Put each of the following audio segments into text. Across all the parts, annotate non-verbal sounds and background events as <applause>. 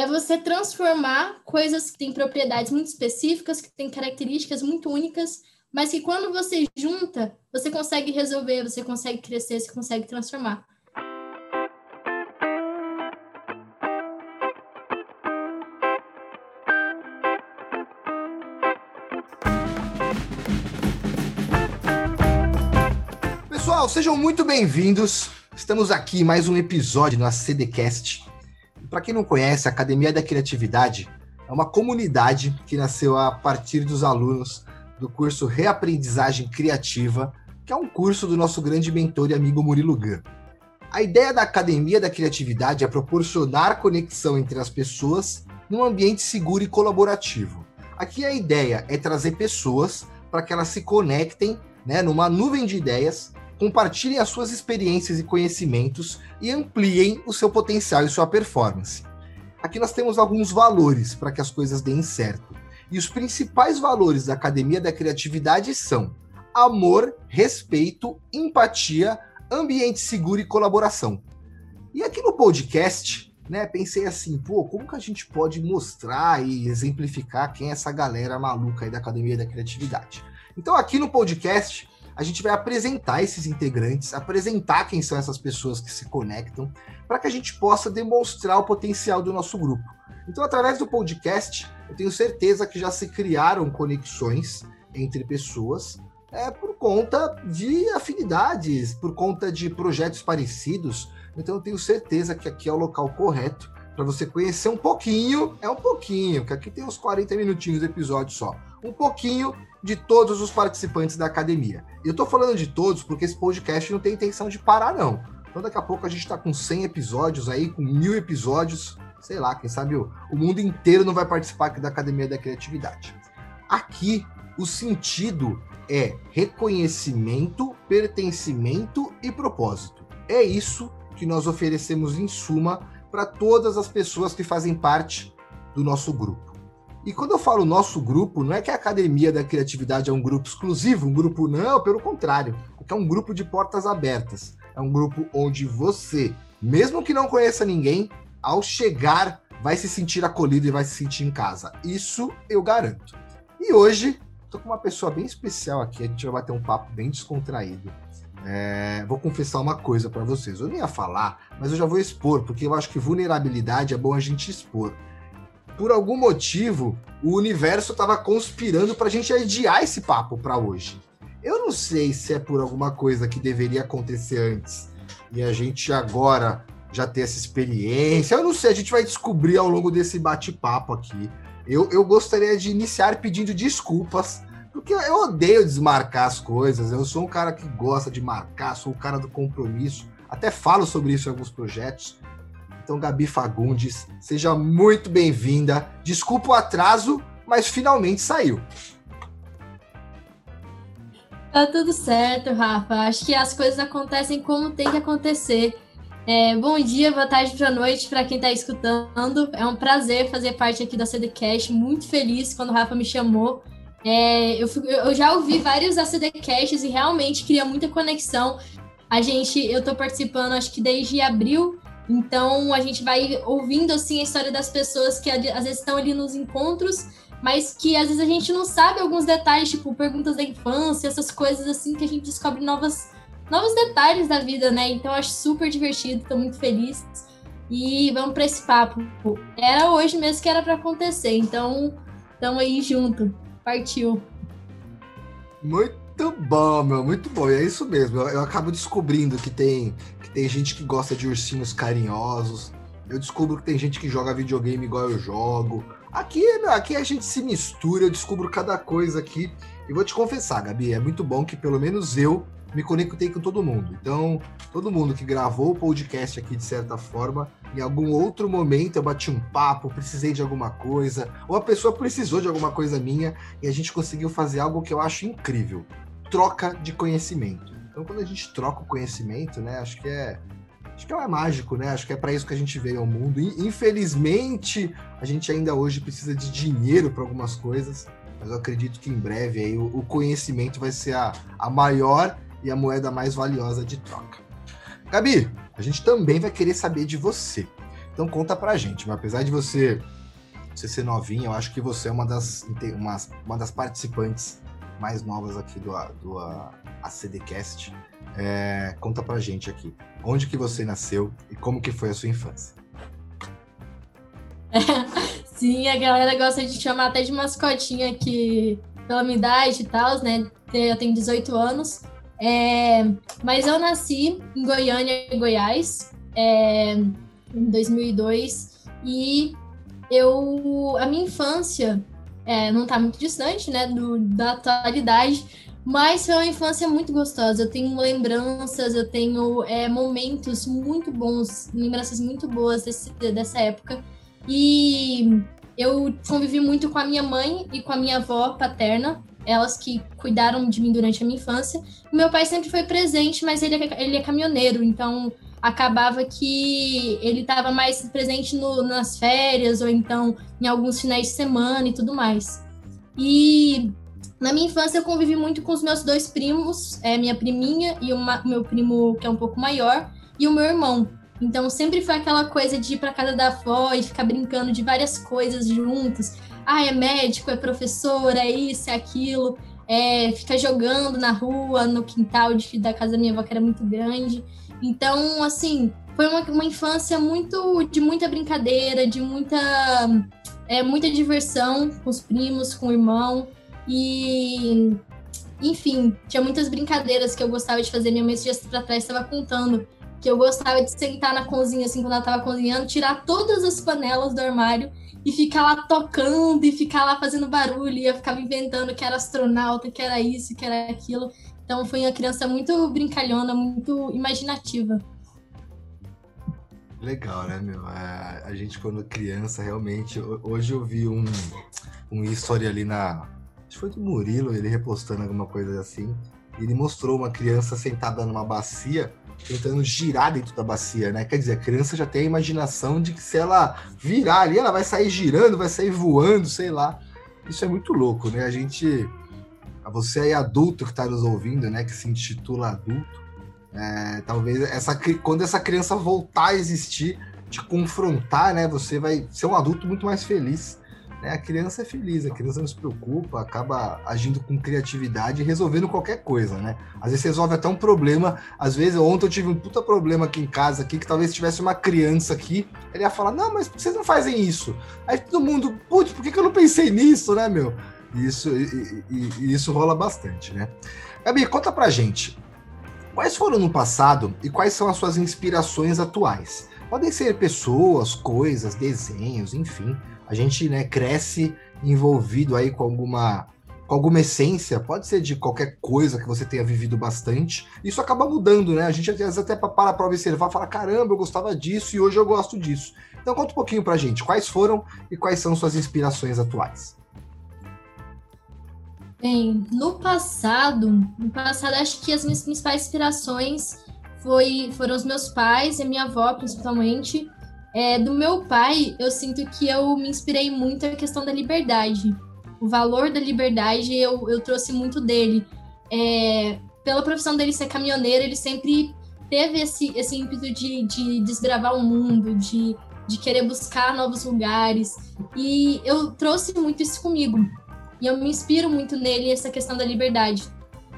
é você transformar coisas que têm propriedades muito específicas, que têm características muito únicas, mas que quando você junta, você consegue resolver, você consegue crescer, você consegue transformar. Pessoal, sejam muito bem-vindos. Estamos aqui em mais um episódio no ACDcast. Para quem não conhece, a Academia da Criatividade é uma comunidade que nasceu a partir dos alunos do curso Reaprendizagem Criativa, que é um curso do nosso grande mentor e amigo Murilo Gun. A ideia da Academia da Criatividade é proporcionar conexão entre as pessoas num ambiente seguro e colaborativo. Aqui a ideia é trazer pessoas para que elas se conectem né, numa nuvem de ideias compartilhem as suas experiências e conhecimentos e ampliem o seu potencial e sua performance. Aqui nós temos alguns valores para que as coisas deem certo. E os principais valores da Academia da Criatividade são amor, respeito, empatia, ambiente seguro e colaboração. E aqui no podcast, né, pensei assim, pô, como que a gente pode mostrar e exemplificar quem é essa galera maluca aí da Academia da Criatividade? Então aqui no podcast a gente vai apresentar esses integrantes, apresentar quem são essas pessoas que se conectam, para que a gente possa demonstrar o potencial do nosso grupo. Então, através do podcast, eu tenho certeza que já se criaram conexões entre pessoas é, por conta de afinidades, por conta de projetos parecidos. Então, eu tenho certeza que aqui é o local correto para você conhecer um pouquinho, é um pouquinho, que aqui tem uns 40 minutinhos de episódio só, um pouquinho de todos os participantes da academia. E eu tô falando de todos porque esse podcast não tem intenção de parar, não. Então daqui a pouco a gente tá com 100 episódios aí, com mil episódios, sei lá, quem sabe o, o mundo inteiro não vai participar aqui da Academia da Criatividade. Aqui, o sentido é reconhecimento, pertencimento e propósito. É isso que nós oferecemos em suma para todas as pessoas que fazem parte do nosso grupo. E quando eu falo nosso grupo, não é que a Academia da Criatividade é um grupo exclusivo, um grupo não, pelo contrário, é um grupo de portas abertas. É um grupo onde você, mesmo que não conheça ninguém, ao chegar vai se sentir acolhido e vai se sentir em casa. Isso eu garanto. E hoje, tô com uma pessoa bem especial aqui, a gente vai bater um papo bem descontraído. É, vou confessar uma coisa para vocês. Eu nem ia falar, mas eu já vou expor, porque eu acho que vulnerabilidade é bom a gente expor. Por algum motivo, o universo estava conspirando para a gente adiar esse papo para hoje. Eu não sei se é por alguma coisa que deveria acontecer antes e a gente agora já ter essa experiência. Eu não sei, a gente vai descobrir ao longo desse bate-papo aqui. Eu, eu gostaria de iniciar pedindo desculpas porque eu odeio desmarcar as coisas. Eu sou um cara que gosta de marcar, sou o cara do compromisso. Até falo sobre isso em alguns projetos. Então, Gabi Fagundes, seja muito bem-vinda. Desculpa o atraso, mas finalmente saiu. Tá tudo certo, Rafa. Acho que as coisas acontecem como tem que acontecer. É, bom dia, boa tarde, boa noite para quem está escutando. É um prazer fazer parte aqui da CDCast. Muito feliz quando o Rafa me chamou. É, eu, eu, já ouvi vários ACD Casts e realmente cria muita conexão. A gente, eu estou participando, acho que desde abril, então a gente vai ouvindo assim a história das pessoas que às vezes estão ali nos encontros, mas que às vezes a gente não sabe alguns detalhes, tipo perguntas da infância, essas coisas assim que a gente descobre novas, novos detalhes da vida, né? Então acho super divertido, estou muito feliz. E vamos para esse papo. Era hoje mesmo que era para acontecer, então estamos aí junto. Partiu. Muito bom, meu, muito bom. E é isso mesmo. Eu, eu, acabo descobrindo que tem, que tem gente que gosta de ursinhos carinhosos. Eu descubro que tem gente que joga videogame igual eu jogo. Aqui, aqui a gente se mistura, eu descubro cada coisa aqui. E vou te confessar, Gabi, é muito bom que pelo menos eu me conectei com todo mundo. Então, todo mundo que gravou o podcast aqui de certa forma, em algum outro momento eu bati um papo, precisei de alguma coisa, ou a pessoa precisou de alguma coisa minha e a gente conseguiu fazer algo que eu acho incrível: troca de conhecimento. Então, quando a gente troca o conhecimento, né, acho que é acho que é mágico, né? Acho que é para isso que a gente veio ao mundo. E, infelizmente, a gente ainda hoje precisa de dinheiro para algumas coisas, mas eu acredito que em breve aí o, o conhecimento vai ser a, a maior e a moeda mais valiosa de troca. Gabi, a gente também vai querer saber de você. Então conta pra gente, mas apesar de você, você ser novinha, eu acho que você é uma das, uma, uma das participantes mais novas aqui do, do ACDcast. É, conta pra gente aqui, onde que você nasceu e como que foi a sua infância? <laughs> Sim, a galera gosta de chamar até de mascotinha que pela minha idade e tal, né? Eu tenho 18 anos. É, mas eu nasci em Goiânia, Goiás, é, em 2002 e eu a minha infância é, não está muito distante, né, do, da atualidade, mas foi uma infância muito gostosa. Eu tenho lembranças, eu tenho é, momentos muito bons, lembranças muito boas desse, dessa época. E eu convivi muito com a minha mãe e com a minha avó paterna, elas que cuidaram de mim durante a minha infância. Meu pai sempre foi presente, mas ele é, ele é caminhoneiro, então acabava que ele estava mais presente no, nas férias ou então em alguns finais de semana e tudo mais. E na minha infância eu convivi muito com os meus dois primos, é, minha priminha e o meu primo que é um pouco maior, e o meu irmão. Então sempre foi aquela coisa de ir para casa da avó e ficar brincando de várias coisas juntos. Ah, é médico, é professor, é isso, é aquilo. É, fica jogando na rua, no quintal de, da casa da minha avó, que era muito grande. Então, assim, foi uma, uma infância muito de muita brincadeira, de muita, é, muita diversão com os primos, com o irmão. E, enfim, tinha muitas brincadeiras que eu gostava de fazer. Minha mãe, dias pra trás, estava contando que eu gostava de sentar na cozinha, assim, quando ela estava cozinhando, tirar todas as panelas do armário e ficar lá tocando e ficar lá fazendo barulho. E eu ficava inventando que era astronauta, que era isso, que era aquilo. Então foi uma criança muito brincalhona, muito imaginativa. Legal, né, meu? A, a gente, quando criança, realmente. Hoje eu vi um, um story ali na. Acho que foi do Murilo, ele repostando alguma coisa assim. Ele mostrou uma criança sentada numa bacia, tentando girar dentro da bacia, né? Quer dizer, a criança já tem a imaginação de que se ela virar ali, ela vai sair girando, vai sair voando, sei lá. Isso é muito louco, né? A gente você aí adulto que está nos ouvindo, né, que se intitula adulto, é, talvez essa quando essa criança voltar a existir, te confrontar, né, você vai ser um adulto muito mais feliz. Né? A criança é feliz, a criança não se preocupa, acaba agindo com criatividade e resolvendo qualquer coisa, né? Às vezes resolve até um problema. Às vezes, ontem eu tive um puta problema aqui em casa, aqui, que talvez tivesse uma criança aqui, ele ia falar, não, mas vocês não fazem isso. Aí todo mundo, putz, por que, eu não pensei nisso, né, meu? Isso, e, e, e isso rola bastante, né? Gabi, conta pra gente. Quais foram no passado e quais são as suas inspirações atuais? Podem ser pessoas, coisas, desenhos, enfim. A gente né, cresce envolvido aí com alguma, com alguma essência, pode ser de qualquer coisa que você tenha vivido bastante. Isso acaba mudando, né? A gente às vezes até para para observar, fala: caramba, eu gostava disso e hoje eu gosto disso. Então conta um pouquinho pra gente, quais foram e quais são suas inspirações atuais. Bem, no passado, no passado acho que as minhas principais inspirações foi, foram os meus pais e minha avó, principalmente. É, do meu pai, eu sinto que eu me inspirei muito na questão da liberdade. O valor da liberdade eu, eu trouxe muito dele. É, pela profissão dele ser caminhoneiro, ele sempre teve esse, esse ímpeto de, de desbravar o mundo, de, de querer buscar novos lugares. E eu trouxe muito isso comigo. E eu me inspiro muito nele essa questão da liberdade.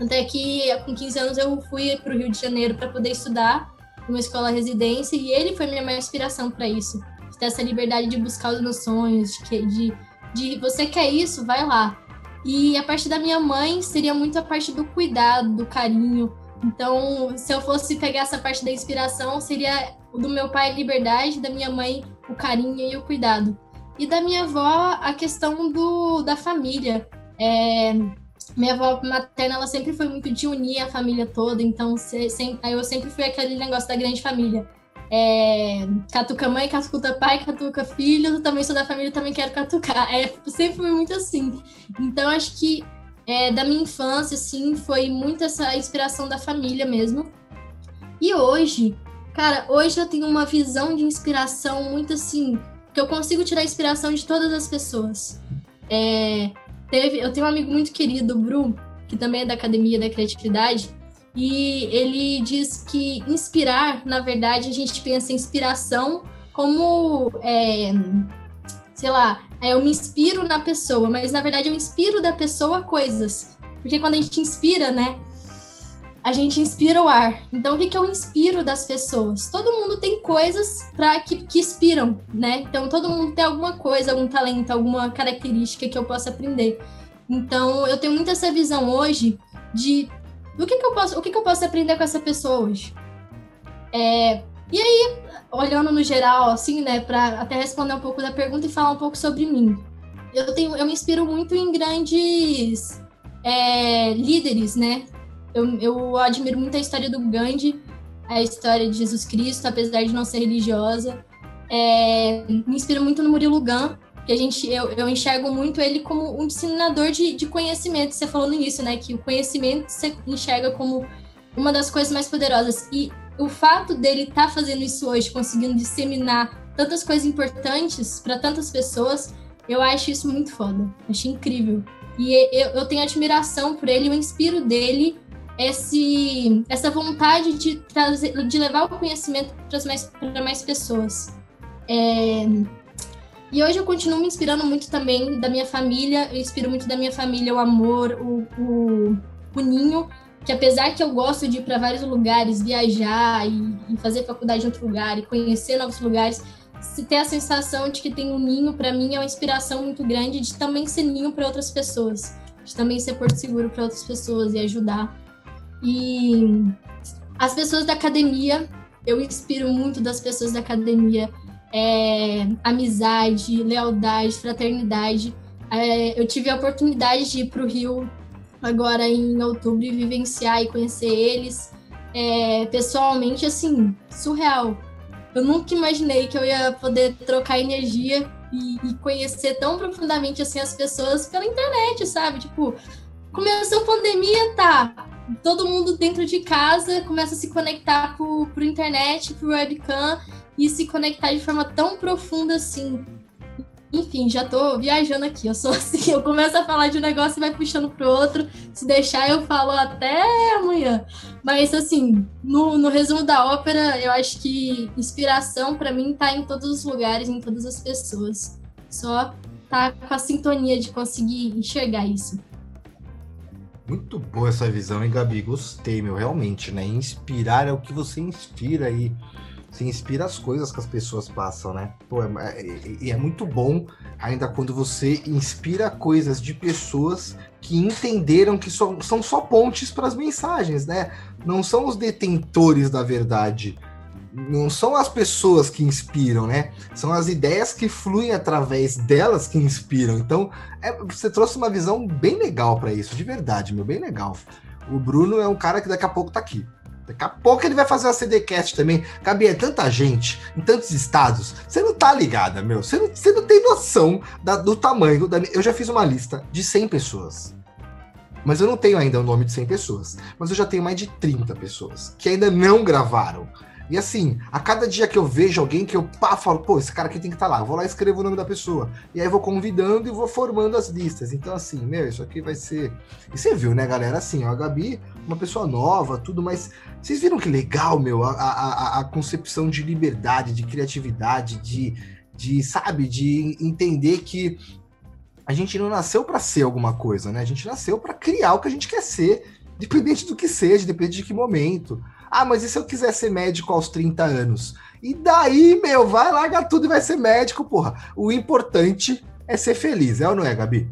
Até que com 15 anos eu fui para o Rio de Janeiro para poder estudar numa escola residência e ele foi minha maior inspiração para isso. De ter essa liberdade de buscar os meus sonhos, de, de, de você quer isso, vai lá. E a parte da minha mãe seria muito a parte do cuidado, do carinho. Então, se eu fosse pegar essa parte da inspiração, seria do meu pai a liberdade, da minha mãe o carinho e o cuidado. E da minha avó, a questão do, da família. É, minha avó materna, ela sempre foi muito de unir a família toda, então se, eu sempre fui aquele negócio da grande família. É, catuca mãe, catuca pai, catuca filho, também sou da família, também quero catucar. É, sempre foi muito assim. Então, acho que é, da minha infância, assim, foi muito essa inspiração da família mesmo. E hoje, cara, hoje eu tenho uma visão de inspiração muito assim, que eu consigo tirar inspiração de todas as pessoas. É, teve, eu tenho um amigo muito querido, o Bru, que também é da Academia da Criatividade, e ele diz que inspirar, na verdade, a gente pensa em inspiração como, é, sei lá, é, eu me inspiro na pessoa, mas na verdade eu inspiro da pessoa coisas. Porque quando a gente inspira, né, a gente inspira o ar. Então, o que, que eu inspiro das pessoas? Todo mundo tem coisas para que, que inspiram, né? Então, todo mundo tem alguma coisa, algum talento, alguma característica que eu possa aprender. Então, eu tenho muito essa visão hoje de do que, que eu posso, o que, que eu posso aprender com essa pessoa hoje. É, e aí, olhando no geral, assim, né, para até responder um pouco da pergunta e falar um pouco sobre mim. Eu tenho, eu me inspiro muito em grandes é, líderes, né? Eu, eu admiro muito a história do Gandhi, a história de Jesus Cristo, apesar de não ser religiosa. É, me inspiro muito no Murilo Gun, que a gente, eu, eu enxergo muito ele como um disseminador de, de conhecimento. Você falou no início, né? Que o conhecimento você enxerga como uma das coisas mais poderosas. E o fato dele estar tá fazendo isso hoje, conseguindo disseminar tantas coisas importantes para tantas pessoas, eu acho isso muito foda. Acho incrível. E eu, eu tenho admiração por ele, eu inspiro dele esse, essa vontade de, trazer, de levar o conhecimento para mais, mais pessoas. É, e hoje eu continuo me inspirando muito também da minha família, eu inspiro muito da minha família o amor, o, o, o ninho, que apesar que eu gosto de ir para vários lugares, viajar e, e, fazer faculdade em outro lugar e conhecer novos lugares, se ter a sensação de que tem um ninho, para mim é uma inspiração muito grande de também ser ninho para outras pessoas, de também ser porto seguro para outras pessoas e ajudar. E as pessoas da academia, eu inspiro muito das pessoas da academia. É, amizade, lealdade, fraternidade. É, eu tive a oportunidade de ir para o Rio agora em outubro e vivenciar e conhecer eles é, pessoalmente, assim, surreal. Eu nunca imaginei que eu ia poder trocar energia e, e, conhecer tão profundamente assim as pessoas pela internet, sabe? Tipo, começou a pandemia, tá? Todo mundo dentro de casa começa a se conectar por, por internet, por webcam e se conectar de forma tão profunda assim. Enfim, já tô viajando aqui. Eu sou <laughs> assim, eu começo a falar de um negócio e vai puxando pro outro. Se deixar, eu falo até amanhã. Mas assim, no, no resumo da ópera, eu acho que inspiração para mim tá em todos os lugares, em todas as pessoas. Só tá com a sintonia de conseguir enxergar isso. Muito boa essa visão, hein, Gabi? Gostei, meu, realmente, né? Inspirar é o que você inspira aí. Você inspira as coisas que as pessoas passam, né? Pô, é, é, é muito bom ainda quando você inspira coisas de pessoas que entenderam que só, são só pontes para as mensagens, né? Não são os detentores da verdade não são as pessoas que inspiram, né? São as ideias que fluem através delas que inspiram. Então, é, você trouxe uma visão bem legal para isso, de verdade, meu, bem legal. O Bruno é um cara que daqui a pouco tá aqui. Daqui a pouco ele vai fazer uma CDcast também. Gabi, é tanta gente, em tantos estados. Você não tá ligada, meu. Você não, você não tem noção da, do tamanho. Da, eu já fiz uma lista de 100 pessoas. Mas eu não tenho ainda o nome de 100 pessoas. Mas eu já tenho mais de 30 pessoas que ainda não gravaram. E assim, a cada dia que eu vejo alguém que eu pá, falo, pô, esse cara aqui tem que estar tá lá, eu vou lá e escrevo o nome da pessoa. E aí vou convidando e vou formando as listas. Então, assim, meu, isso aqui vai ser. E você viu, né, galera? Assim, ó, a Gabi, uma pessoa nova, tudo, mas vocês viram que legal, meu, a, a, a concepção de liberdade, de criatividade, de, de, sabe, de entender que a gente não nasceu para ser alguma coisa, né? A gente nasceu para criar o que a gente quer ser, dependente do que seja, dependente de que momento. Ah, mas e se eu quiser ser médico aos 30 anos? E daí, meu, vai largar tudo e vai ser médico, porra. O importante é ser feliz, é ou não é, Gabi?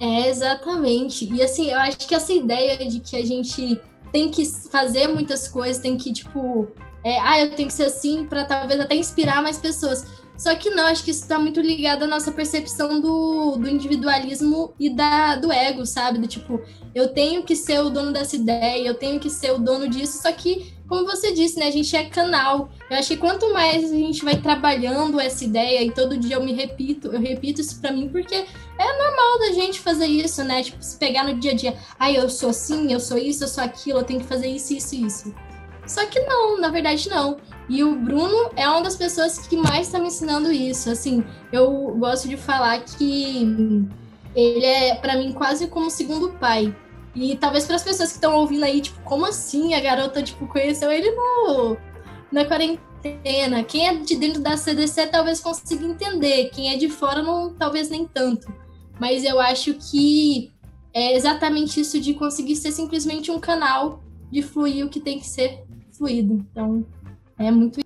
É, exatamente. E assim, eu acho que essa ideia de que a gente tem que fazer muitas coisas, tem que, tipo, é, ah, eu tenho que ser assim para talvez até inspirar mais pessoas. Só que não, acho que isso está muito ligado à nossa percepção do, do individualismo e da, do ego, sabe? Do tipo, eu tenho que ser o dono dessa ideia, eu tenho que ser o dono disso, só que, como você disse, né, a gente é canal. Eu acho que quanto mais a gente vai trabalhando essa ideia, e todo dia eu me repito, eu repito isso para mim, porque é normal da gente fazer isso, né? Tipo, se pegar no dia a dia, ah, eu sou assim, eu sou isso, eu sou aquilo, eu tenho que fazer isso, isso e isso. Só que não, na verdade não. E o Bruno é uma das pessoas que mais está me ensinando isso. Assim, eu gosto de falar que ele é, para mim, quase como segundo pai. E talvez para as pessoas que estão ouvindo aí, tipo, como assim a garota, tipo, conheceu ele no, na quarentena? quarentena. Quem é de dentro da CDC talvez consiga entender, quem é de fora não, talvez nem tanto. Mas eu acho que é exatamente isso de conseguir ser simplesmente um canal de fluir o que tem que ser fluido. Então, é muito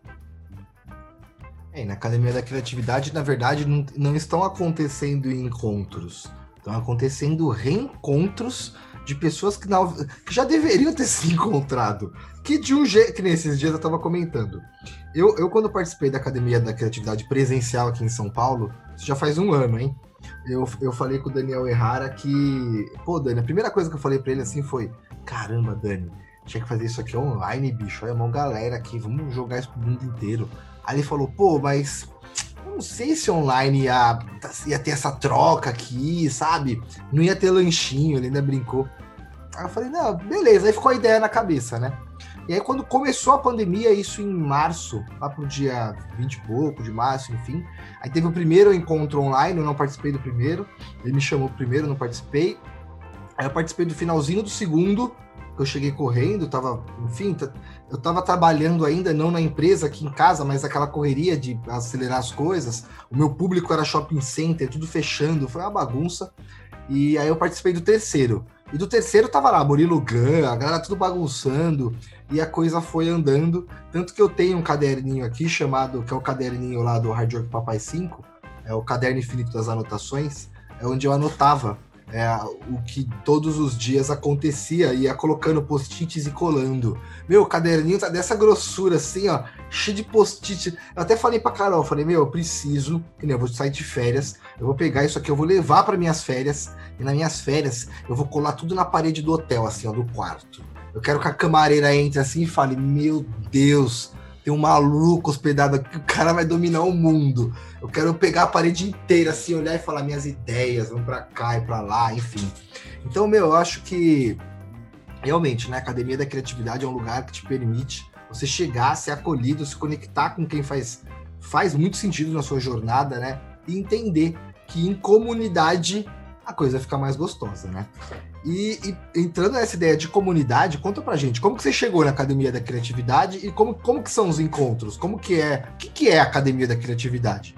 é, na Academia da Criatividade, na verdade, não, não estão acontecendo encontros. Estão acontecendo reencontros de pessoas que, não, que já deveriam ter <laughs> se encontrado. Que de um jeito. Que nesses dias eu estava comentando. Eu, eu, quando participei da Academia da Criatividade presencial aqui em São Paulo, isso já faz um ano, hein? Eu, eu falei com o Daniel Errara que. Pô, Dani, a primeira coisa que eu falei para ele assim foi: Caramba, Dani, tinha que fazer isso aqui online, bicho. Olha, uma galera aqui, vamos jogar isso pro mundo inteiro. Aí ele falou: Pô, mas não sei se online ia, ia ter essa troca aqui, sabe? Não ia ter lanchinho, ele ainda brincou. Aí eu falei, não, beleza, aí ficou a ideia na cabeça, né? E aí quando começou a pandemia, isso em março, lá pro dia 20 e pouco de março, enfim, aí teve o primeiro encontro online, eu não participei do primeiro, ele me chamou primeiro, eu não participei. Aí eu participei do finalzinho do segundo, eu cheguei correndo, tava, enfim, eu tava trabalhando ainda, não na empresa, aqui em casa, mas aquela correria de acelerar as coisas. O meu público era shopping center, tudo fechando, foi uma bagunça. E aí eu participei do terceiro. E do terceiro tava lá, Murilo Gun, a galera tudo bagunçando, e a coisa foi andando. Tanto que eu tenho um caderninho aqui chamado, que é o caderninho lá do Hard Work Papai 5, é o caderno infinito das anotações, é onde eu anotava é, o que todos os dias acontecia, ia colocando post-its e colando. Meu, o caderninho tá dessa grossura, assim, ó, cheio de post-it. Eu até falei pra Carol, falei, meu, eu preciso, que eu vou sair de férias, eu vou pegar isso aqui, eu vou levar para minhas férias, e nas minhas férias eu vou colar tudo na parede do hotel, assim, ó, do quarto. Eu quero que a camareira entre assim e fale, meu Deus, tem um maluco hospedado aqui, o cara vai dominar o mundo. Eu quero pegar a parede inteira, assim, olhar e falar minhas ideias, vamos para cá e para lá, enfim. Então, meu, eu acho que realmente, né, a Academia da Criatividade é um lugar que te permite você chegar, ser acolhido, se conectar com quem faz, faz muito sentido na sua jornada, né? E entender que em comunidade a coisa fica mais gostosa, né? E, e, entrando nessa ideia de comunidade, conta pra gente, como que você chegou na Academia da Criatividade e como, como que são os encontros? Como que é, o que, que é a Academia da Criatividade?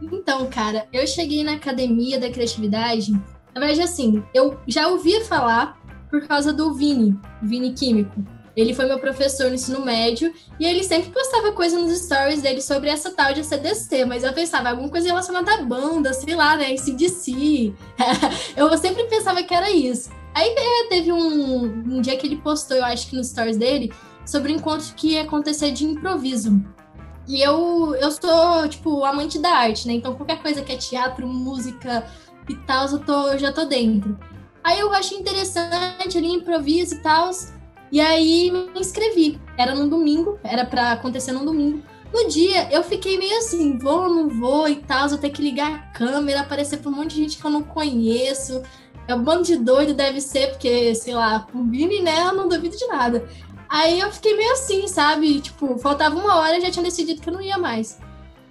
Então, cara, eu cheguei na Academia da Criatividade, na verdade, assim, eu já ouvia falar por causa do Vini, Vini Químico. Ele foi meu professor no ensino médio e ele sempre postava coisa nos stories dele sobre essa tal de CDC, mas eu pensava alguma coisa relacionada à banda, sei lá, né, CDC. <laughs> eu sempre pensava que era isso. Aí é, teve um, um dia que ele postou, eu acho que nos stories dele, sobre um encontro que ia acontecer de improviso. E eu, eu sou, tipo, amante da arte, né? Então qualquer coisa que é teatro, música e tal, eu, tô, eu já tô dentro. Aí eu achei interessante ali, improviso e tal. E aí me inscrevi. Era num domingo, era para acontecer num domingo. No dia, eu fiquei meio assim, vou, não vou e tal, vou ter que ligar a câmera, aparecer pra um monte de gente que eu não conheço. É um bando de doido, deve ser, porque, sei lá, o Vini, né, eu não duvido de nada. Aí eu fiquei meio assim, sabe? Tipo, faltava uma hora e já tinha decidido que eu não ia mais.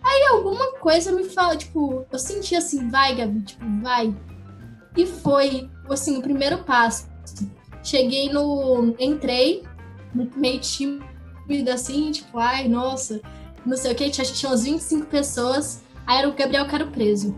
Aí alguma coisa me fala, tipo, eu senti assim, vai, Gabi, tipo, vai. E foi, assim, o primeiro passo. Cheguei no. Entrei, meio tímida assim, tipo, ai, nossa, não sei o que, tinha, tinha umas 25 pessoas. Aí era o Gabriel Caro Preso.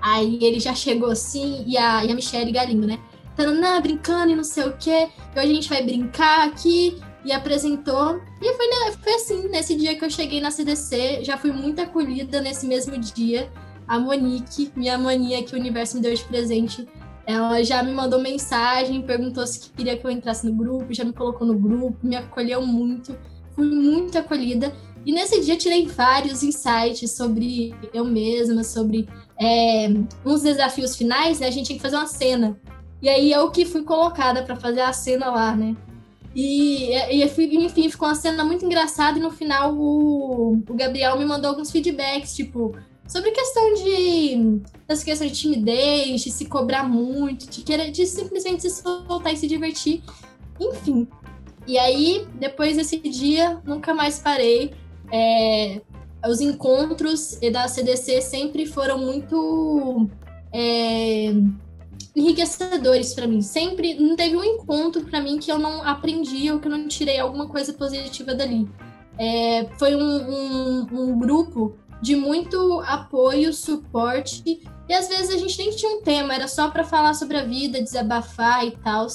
Aí ele já chegou assim, e a, e a Michelle Galindo, né? Tananã, brincando e não sei o que. Hoje a gente vai brincar aqui. E apresentou. E foi, né, foi assim, nesse dia que eu cheguei na CDC, já fui muito acolhida nesse mesmo dia. A Monique, minha mania que o universo me deu de presente, ela já me mandou mensagem, perguntou se queria que eu entrasse no grupo, já me colocou no grupo, me acolheu muito, fui muito acolhida. E nesse dia tirei vários insights sobre eu mesma, sobre é, uns desafios finais, né? A gente tinha que fazer uma cena. E aí eu que fui colocada para fazer a cena lá, né? E, e, enfim, ficou uma cena muito engraçada e no final o, o Gabriel me mandou alguns feedbacks, tipo, sobre questão de essa questão de timidez, de se cobrar muito, de querer de simplesmente se soltar e se divertir, enfim. E aí, depois desse dia, nunca mais parei. É, os encontros da CDC sempre foram muito é, enriquecedores para mim. Sempre não teve um encontro para mim que eu não aprendi ou que eu não tirei alguma coisa positiva dali. É, foi um, um, um grupo de muito apoio, suporte, e às vezes a gente nem tinha um tema, era só para falar sobre a vida, desabafar e tal.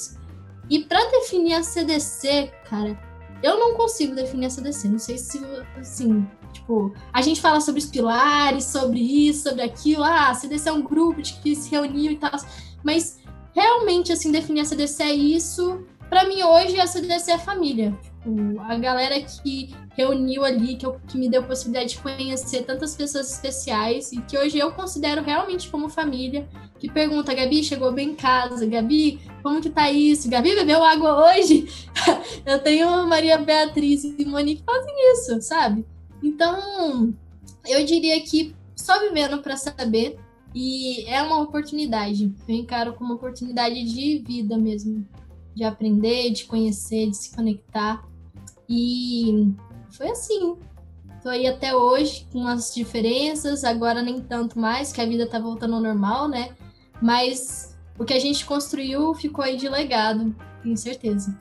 E para definir a CDC, cara, eu não consigo definir a CDC, não sei se, assim, tipo, a gente fala sobre os pilares, sobre isso, sobre aquilo, ah, a CDC é um grupo de que se reuniu e tal, mas realmente, assim, definir a CDC é isso, para mim hoje a CDC é família, tipo, a galera que reuniu ali, que, eu, que me deu a possibilidade de conhecer tantas pessoas especiais e que hoje eu considero realmente como família, que pergunta, Gabi, chegou bem em casa? Gabi, como que tá isso? Gabi bebeu água hoje? <laughs> eu tenho Maria Beatriz e Monique que fazem isso, sabe? Então, eu diria que só vivendo para saber e é uma oportunidade. Eu encaro como oportunidade de vida mesmo, de aprender, de conhecer, de se conectar. E foi assim. Tô aí até hoje com as diferenças, agora nem tanto mais, que a vida tá voltando ao normal, né? Mas o que a gente construiu ficou aí de legado, tenho certeza.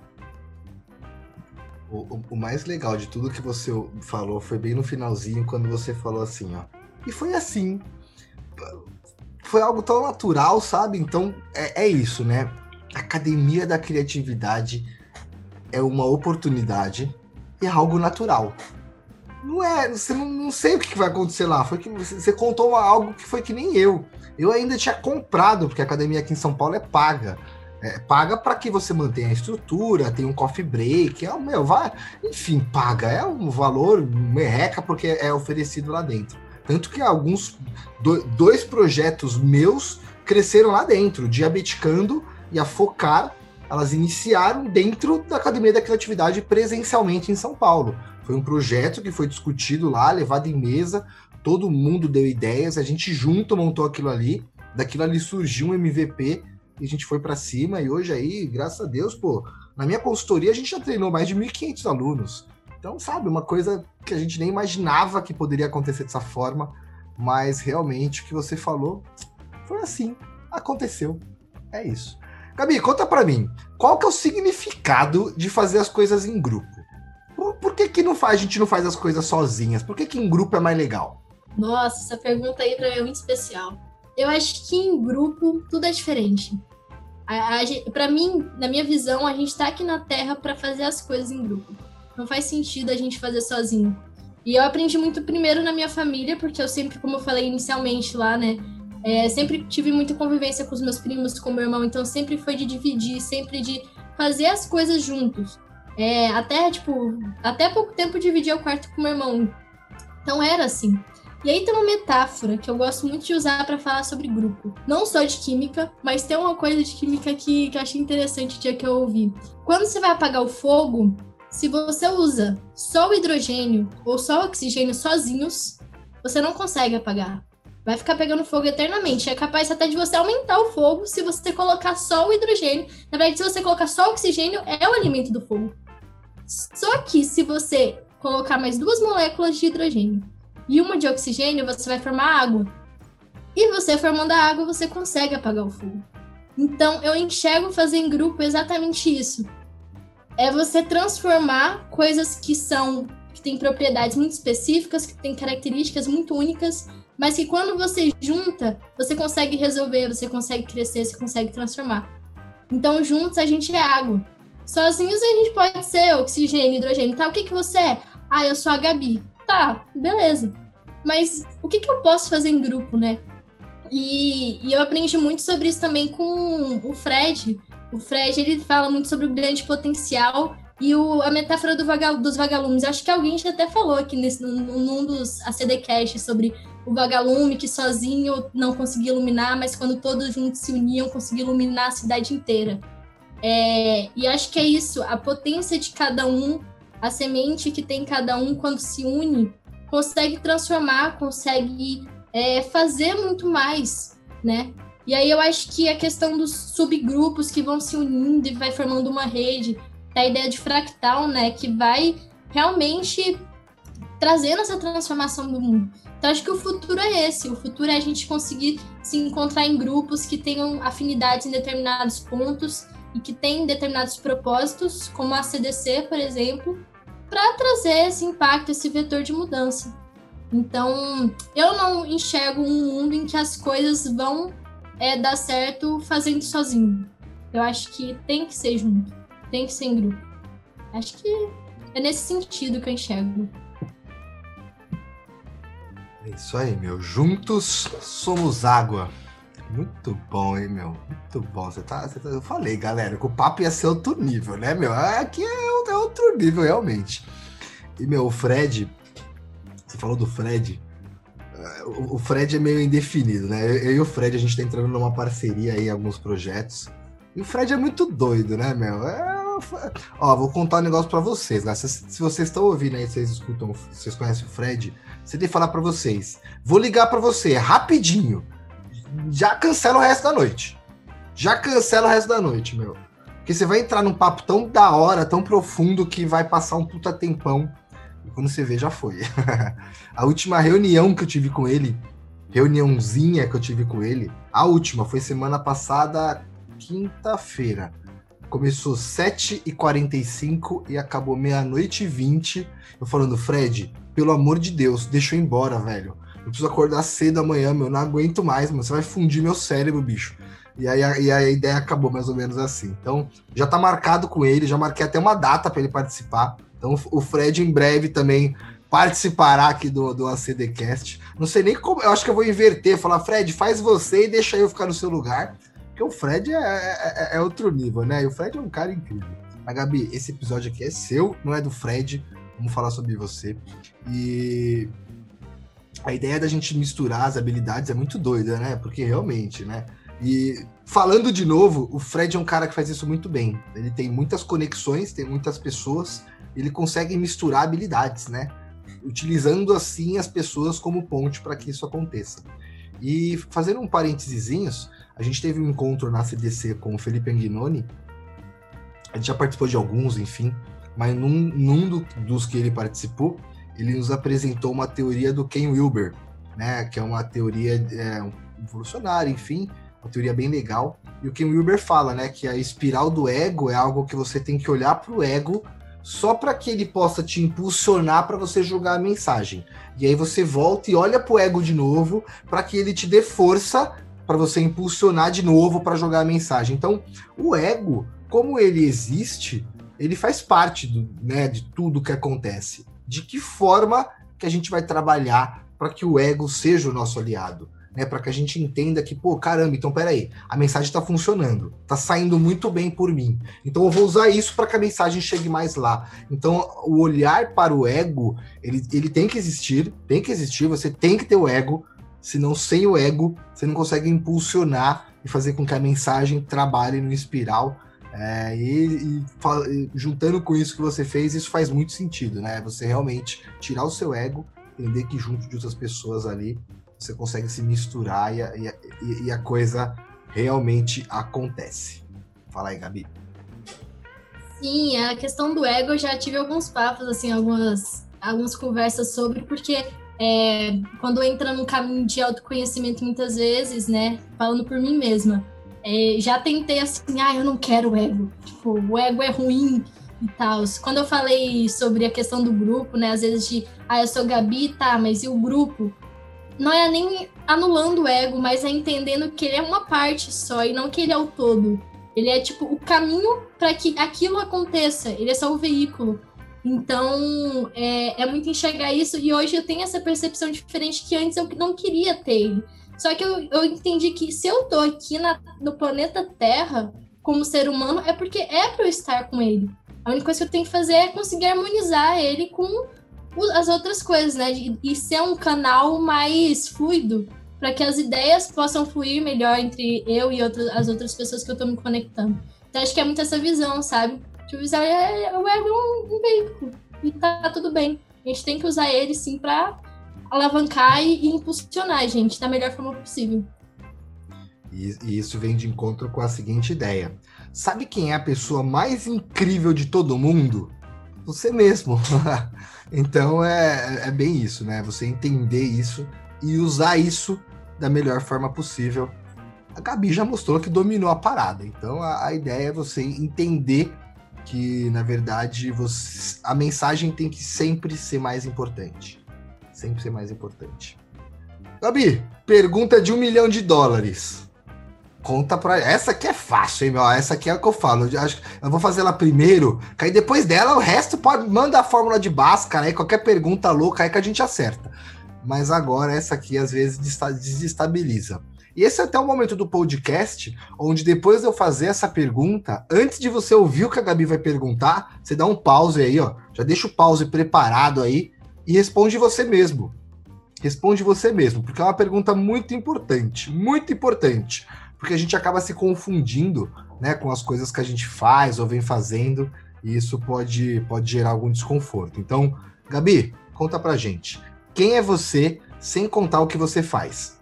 O, o, o, mais legal de tudo que você falou foi bem no finalzinho, quando você falou assim, ó. E foi assim. Foi algo tão natural, sabe? Então, é, é isso, né? Academia da Criatividade é uma oportunidade é algo natural. Não é, você não, não sei o que vai acontecer lá. Foi que você, você contou algo que foi que nem eu. Eu ainda tinha comprado, porque a academia aqui em São Paulo é paga. É, paga para que você mantenha a estrutura, tem um coffee break, é, meu, vai, enfim, paga. É um valor merreca porque é oferecido lá dentro. Tanto que alguns, do, dois projetos meus cresceram lá dentro, Diabeticando e a Focar elas iniciaram dentro da Academia da Criatividade presencialmente em São Paulo. Foi um projeto que foi discutido lá, levado em mesa, todo mundo deu ideias, a gente junto montou aquilo ali, daquilo ali surgiu um MVP e a gente foi para cima e hoje aí, graças a Deus, pô, na minha consultoria a gente já treinou mais de 1.500 alunos. Então, sabe, uma coisa que a gente nem imaginava que poderia acontecer dessa forma, mas realmente o que você falou foi assim, aconteceu. É isso. Gabi, conta para mim, qual que é o significado de fazer as coisas em grupo? Por, por que, que não faz, a gente não faz as coisas sozinhas? Por que, que em grupo é mais legal? Nossa, essa pergunta aí pra mim é muito especial. Eu acho que em grupo tudo é diferente. Para mim, na minha visão, a gente tá aqui na Terra para fazer as coisas em grupo. Não faz sentido a gente fazer sozinho. E eu aprendi muito primeiro na minha família, porque eu sempre, como eu falei inicialmente lá, né, é, sempre tive muita convivência com os meus primos, com meu irmão, então sempre foi de dividir, sempre de fazer as coisas juntos. É, até, tipo, até pouco tempo dividia o quarto com meu irmão. Então era assim. E aí tem uma metáfora que eu gosto muito de usar para falar sobre grupo. Não só de química, mas tem uma coisa de química que, que eu achei interessante o dia que eu ouvi. Quando você vai apagar o fogo, se você usa só o hidrogênio ou só o oxigênio sozinhos, você não consegue apagar vai ficar pegando fogo eternamente. É capaz até de você aumentar o fogo se você colocar só o hidrogênio. Na verdade, se você colocar só o oxigênio, é o alimento do fogo. Só que se você colocar mais duas moléculas de hidrogênio e uma de oxigênio, você vai formar água. E você formando a água, você consegue apagar o fogo. Então, eu enxergo fazer em grupo exatamente isso. É você transformar coisas que são que têm propriedades muito específicas, que têm características muito únicas mas que quando você junta, você consegue resolver, você consegue crescer, você consegue transformar. Então, juntos a gente é água. Sozinhos a gente pode ser oxigênio, hidrogênio. Tá, o que, que você é? Ah, eu sou a Gabi. Tá, beleza. Mas o que, que eu posso fazer em grupo, né? E, e eu aprendi muito sobre isso também com o Fred. O Fred, ele fala muito sobre o grande potencial e o, a metáfora do vagal, dos vagalumes. Acho que alguém já até falou aqui nesse, num dos ACDcast sobre o vagalume que sozinho não conseguia iluminar, mas quando todos juntos se uniam, conseguia iluminar a cidade inteira. É, e acho que é isso, a potência de cada um, a semente que tem cada um quando se une, consegue transformar, consegue é, fazer muito mais, né? E aí eu acho que a questão dos subgrupos que vão se unindo e vai formando uma rede, a ideia de fractal, né, que vai realmente trazendo essa transformação do mundo. Então, acho que o futuro é esse. O futuro é a gente conseguir se encontrar em grupos que tenham afinidades em determinados pontos e que têm determinados propósitos, como a CDC, por exemplo, para trazer esse impacto, esse vetor de mudança. Então, eu não enxergo um mundo em que as coisas vão é, dar certo fazendo sozinho. Eu acho que tem que ser junto, tem que ser em grupo. Acho que é nesse sentido que eu enxergo. É isso aí, meu. Juntos somos água. Muito bom, hein, meu? Muito bom. Você tá, você tá, Eu falei, galera, que o papo ia ser outro nível, né, meu? Aqui é, é outro nível, realmente. E, meu, o Fred. Você falou do Fred. O Fred é meio indefinido, né? Eu e o Fred, a gente tá entrando numa parceria aí alguns projetos. E o Fred é muito doido, né, meu? É... Ó, vou contar um negócio para vocês, né? Se, se vocês estão ouvindo aí, vocês escutam, vocês conhecem o Fred, você tem que falar para vocês. Vou ligar para você, rapidinho já cancela o resto da noite. Já cancela o resto da noite, meu. Porque você vai entrar num papo tão da hora, tão profundo, que vai passar um puta tempão. E quando você vê, já foi. <laughs> a última reunião que eu tive com ele, reuniãozinha que eu tive com ele, a última foi semana passada, quinta-feira. Começou 7h45 e acabou meia-noite e 20. Eu falando, Fred, pelo amor de Deus, deixa eu ir embora, velho. Eu preciso acordar cedo amanhã, meu. Não aguento mais, mano. Você vai fundir meu cérebro, bicho. E aí, a, e a ideia acabou mais ou menos assim. Então, já tá marcado com ele, já marquei até uma data para ele participar. Então, o Fred em breve também participará aqui do, do ACDcast. Não sei nem como, eu acho que eu vou inverter, falar, Fred, faz você e deixa eu ficar no seu lugar. Porque o Fred é, é, é, é outro nível, né? E o Fred é um cara incrível. Mas, Gabi, esse episódio aqui é seu, não é do Fred. Vamos falar sobre você. E a ideia da gente misturar as habilidades é muito doida, né? Porque realmente, né? E falando de novo, o Fred é um cara que faz isso muito bem. Ele tem muitas conexões, tem muitas pessoas, ele consegue misturar habilidades, né? Utilizando assim as pessoas como ponte para que isso aconteça. E fazendo um parênteses, a gente teve um encontro na CDC com o Felipe Anguinoni. A gente já participou de alguns, enfim, mas num, num do, dos que ele participou, ele nos apresentou uma teoria do Ken Wilber, né, que é uma teoria é, evolucionária, enfim, uma teoria bem legal. E o Ken Wilber fala, né, que a espiral do ego é algo que você tem que olhar para o ego só para que ele possa te impulsionar para você jogar a mensagem. E aí você volta e olha para o ego de novo para que ele te dê força para você impulsionar de novo para jogar a mensagem. Então, o ego, como ele existe, ele faz parte do, né, de tudo que acontece de que forma que a gente vai trabalhar para que o ego seja o nosso aliado. Né, para que a gente entenda que, pô, caramba, então peraí, a mensagem está funcionando, está saindo muito bem por mim. Então eu vou usar isso para que a mensagem chegue mais lá. Então o olhar para o ego, ele, ele tem que existir, tem que existir, você tem que ter o ego, senão sem o ego você não consegue impulsionar e fazer com que a mensagem trabalhe no espiral é, e, e, juntando com isso que você fez, isso faz muito sentido, né? Você realmente tirar o seu ego, entender que junto de outras pessoas ali você consegue se misturar e a, e a, e a coisa realmente acontece. Fala aí, Gabi. Sim, a questão do ego eu já tive alguns papos, assim, algumas, algumas conversas sobre, porque é, quando entra num caminho de autoconhecimento muitas vezes, né, falando por mim mesma, é, já tentei assim, ah, eu não quero ego. Tipo, o ego é ruim e tal. Quando eu falei sobre a questão do grupo, né? Às vezes de, ah, eu sou Gabi, tá, mas e o grupo? Não é nem anulando o ego, mas é entendendo que ele é uma parte só e não que ele é o todo. Ele é tipo o caminho para que aquilo aconteça. Ele é só o veículo. Então, é, é muito enxergar isso. E hoje eu tenho essa percepção diferente que antes eu não queria ter. Só que eu, eu entendi que se eu tô aqui na, no planeta Terra como ser humano, é porque é para eu estar com ele. A única coisa que eu tenho que fazer é conseguir harmonizar ele com as outras coisas, né? E, ser um canal mais fluido para que as ideias possam fluir melhor entre eu e outras, as outras pessoas que eu tô me conectando. Então acho que é muito essa visão, sabe? Tipo, usar é, o ego é um, um veículo e tá tudo bem. A gente tem que usar ele sim para alavancar e, impulsionar a gente da melhor forma possível. E, e isso vem de encontro com a seguinte ideia. Sabe quem é a pessoa mais incrível de todo mundo? Você mesmo. <laughs> então é, é bem isso, né? Você entender isso e usar isso da melhor forma possível. A Gabi já mostrou que dominou a parada. Então a, a ideia é você entender que, na verdade, você, a mensagem tem que sempre ser mais importante. Sempre ser mais importante. Gabi, pergunta de um milhão de dólares. Conta pra. Essa aqui é fácil, hein, meu? Essa aqui é o que eu falo. Eu, acho... eu vou fazer ela primeiro, que aí depois dela o resto pode. Manda a fórmula de Bhaskara aí, qualquer pergunta louca aí que a gente acerta. Mas agora essa aqui às vezes desestabiliza. E esse é até o momento do podcast onde depois de eu fazer essa pergunta, antes de você ouvir o que a Gabi vai perguntar, você dá um pause aí, ó. Já deixa o pause preparado aí e responde você mesmo. Responde você mesmo, porque é uma pergunta muito importante, muito importante, porque a gente acaba se confundindo, né, com as coisas que a gente faz ou vem fazendo, e isso pode pode gerar algum desconforto. Então, Gabi, conta pra gente. Quem é você sem contar o que você faz?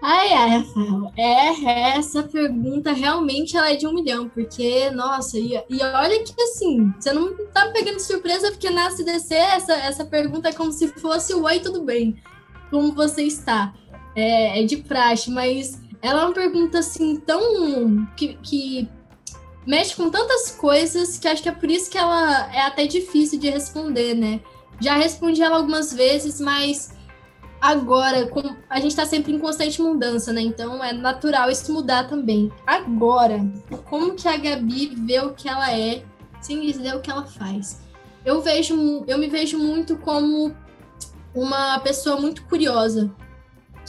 Ai, ai, Rafael, é, essa pergunta realmente ela é de um milhão, porque, nossa, e, e olha que assim, você não tá pegando surpresa, porque na CDC essa, essa pergunta é como se fosse oi, tudo bem, como você está? É, é de praxe, mas ela é uma pergunta assim tão. que, que mexe com tantas coisas que acho que é por isso que ela é até difícil de responder, né? Já respondi ela algumas vezes, mas agora, a gente está sempre em constante mudança, né? Então é natural isso mudar também. Agora, como que a Gabi vê o que ela é sem dizer o que ela faz? Eu vejo, eu me vejo muito como uma pessoa muito curiosa,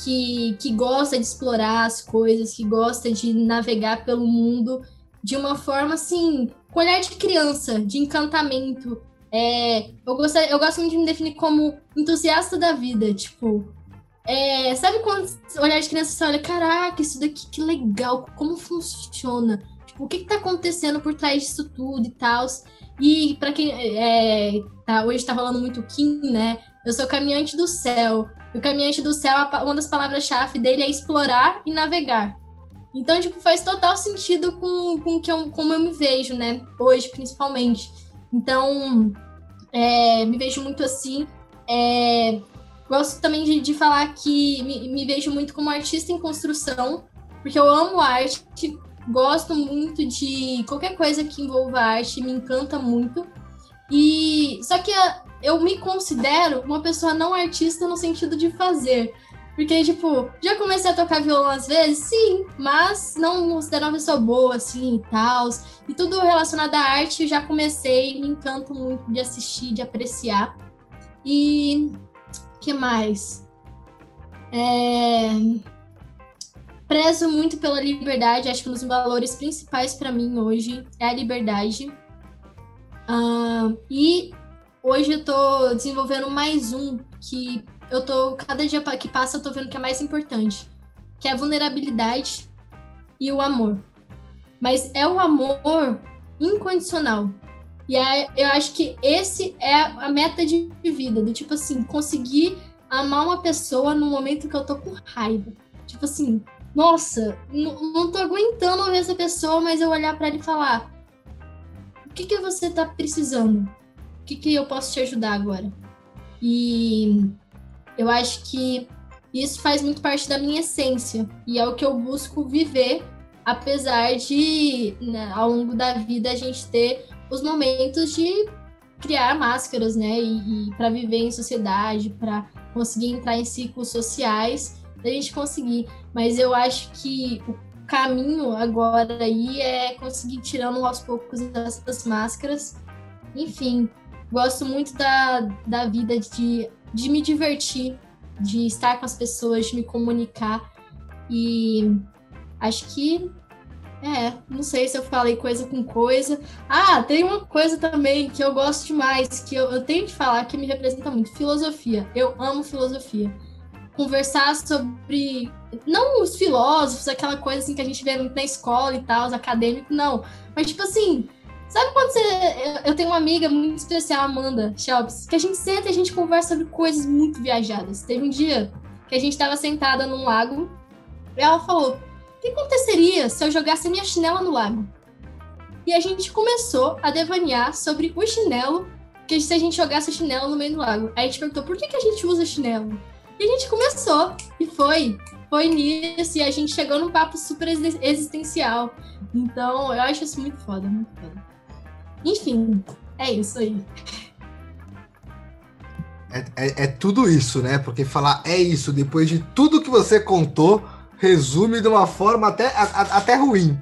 que, que gosta de explorar as coisas, que gosta de navegar pelo mundo de uma forma assim, com olhar de criança, de encantamento, é, eu, gosto, eu gosto muito de me definir como entusiasta da vida, tipo. É, sabe quando olhar de criança você olha, caraca, isso daqui que legal, como funciona? Tipo, o que, que tá acontecendo por trás disso tudo e tal? E para quem é, tá, hoje tá falando muito Kim, né? Eu sou caminhante do céu. E o caminhante do céu, uma das palavras-chave dele é explorar e navegar. Então, tipo, faz total sentido com, com que eu, como eu me vejo, né? Hoje, principalmente. Então, é, me vejo muito assim. É, gosto também de, de falar que me, me, vejo muito como artista em construção, porque eu amo arte, gosto muito de qualquer coisa que envolva arte, me encanta muito. E só que eu me considero uma pessoa não artista no sentido de fazer. Porque, tipo, já comecei a tocar violão às vezes, sim, mas não considero uma pessoa boa, assim, e tal. E tudo relacionado à arte, já comecei, me encanto muito de assistir, de apreciar. E. que mais? É... Prezo muito pela liberdade, acho que um dos valores principais para mim hoje é a liberdade. Uh, e hoje eu tô desenvolvendo mais um que eu tô, cada dia que passa, eu tô vendo que é mais importante, que é a vulnerabilidade e o amor. Mas é o amor incondicional. E é, eu acho que esse é a meta de vida, do tipo assim, conseguir amar uma pessoa no momento que eu tô com raiva. Tipo assim, nossa, não tô aguentando ver essa pessoa, mas eu olhar para ele e falar: o que, que você tá precisando? O que, que eu posso te ajudar agora? E eu acho que isso faz muito parte da minha essência e é o que eu busco viver, apesar de, né, ao longo da vida, a gente ter os momentos de criar máscaras, né? E, e para viver em sociedade, para conseguir entrar em ciclos sociais, a gente conseguir. Mas eu acho que o caminho agora aí é conseguir tirando aos poucos essas máscaras. Enfim, gosto muito da, da vida de de me divertir, de estar com as pessoas, de me comunicar. E acho que é, não sei se eu falei coisa com coisa. Ah, tem uma coisa também que eu gosto demais, que eu, eu tenho que falar que me representa muito: filosofia. Eu amo filosofia. Conversar sobre. Não os filósofos, aquela coisa assim que a gente vê muito na escola e tal, os acadêmicos, não. Mas, tipo assim, Sabe quando você. Eu tenho uma amiga muito especial, Amanda Shelps, que a gente senta e a gente conversa sobre coisas muito viajadas. Teve um dia que a gente estava sentada num lago e ela falou: O que aconteceria se eu jogasse minha chinela no lago? E a gente começou a devanear sobre o chinelo, que se a gente jogasse a chinela no meio do lago. Aí a gente perguntou: por que, que a gente usa chinelo? E a gente começou, e foi. Foi nisso, e a gente chegou num papo super existencial. Então, eu acho isso muito foda, muito foda. Enfim, é isso aí. É, é, é, tudo isso, né? Porque falar é isso depois de tudo que você contou resume de uma forma até, a, até ruim.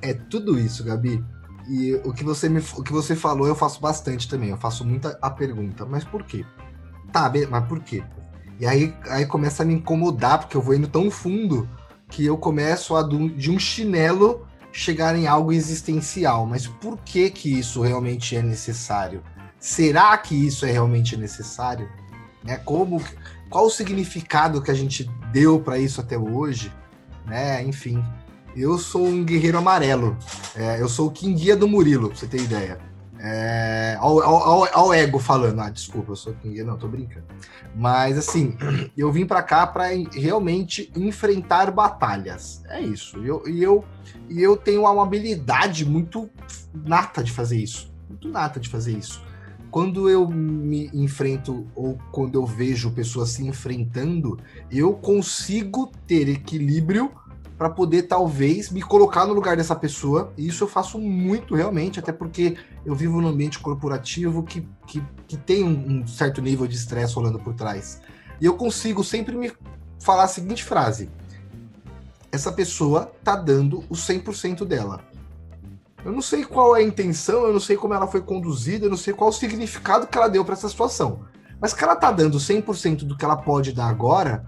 É tudo isso, Gabi. E o que você me, o que você falou eu faço bastante também. Eu faço muita a pergunta, mas por quê? Tá, mas por quê? E aí, aí começa a me incomodar, porque eu vou indo tão fundo que eu começo a de um chinelo chegar em algo existencial. Mas por que que isso realmente é necessário? Será que isso é realmente necessário? Né? Como, qual o significado que a gente deu para isso até hoje? Né? Enfim, eu sou um guerreiro amarelo. É, eu sou o King Guia do Murilo, pra você ter ideia. É, ao, ao, ao, ego falando, ah, desculpa, eu sou King, não, tô brincando. Mas assim, <clears throat> eu vim para cá para realmente enfrentar batalhas. É isso. E eu, e eu, e eu tenho uma habilidade muito nata de fazer isso. Muito nata de fazer isso. Quando eu me enfrento ou quando eu vejo pessoas se enfrentando, eu consigo ter equilíbrio para poder talvez me colocar no lugar dessa pessoa. E isso eu faço muito realmente, até porque eu vivo num ambiente corporativo que, que, que tem um, certo nível de estresse rolando por trás. E eu consigo sempre me falar a seguinte frase: essa pessoa tá dando o 100% dela. Eu não sei qual é a intenção, eu não sei como ela foi conduzida, eu não sei qual o significado que ela deu para essa situação. Mas que ela tá dando 100% do que ela pode dar agora,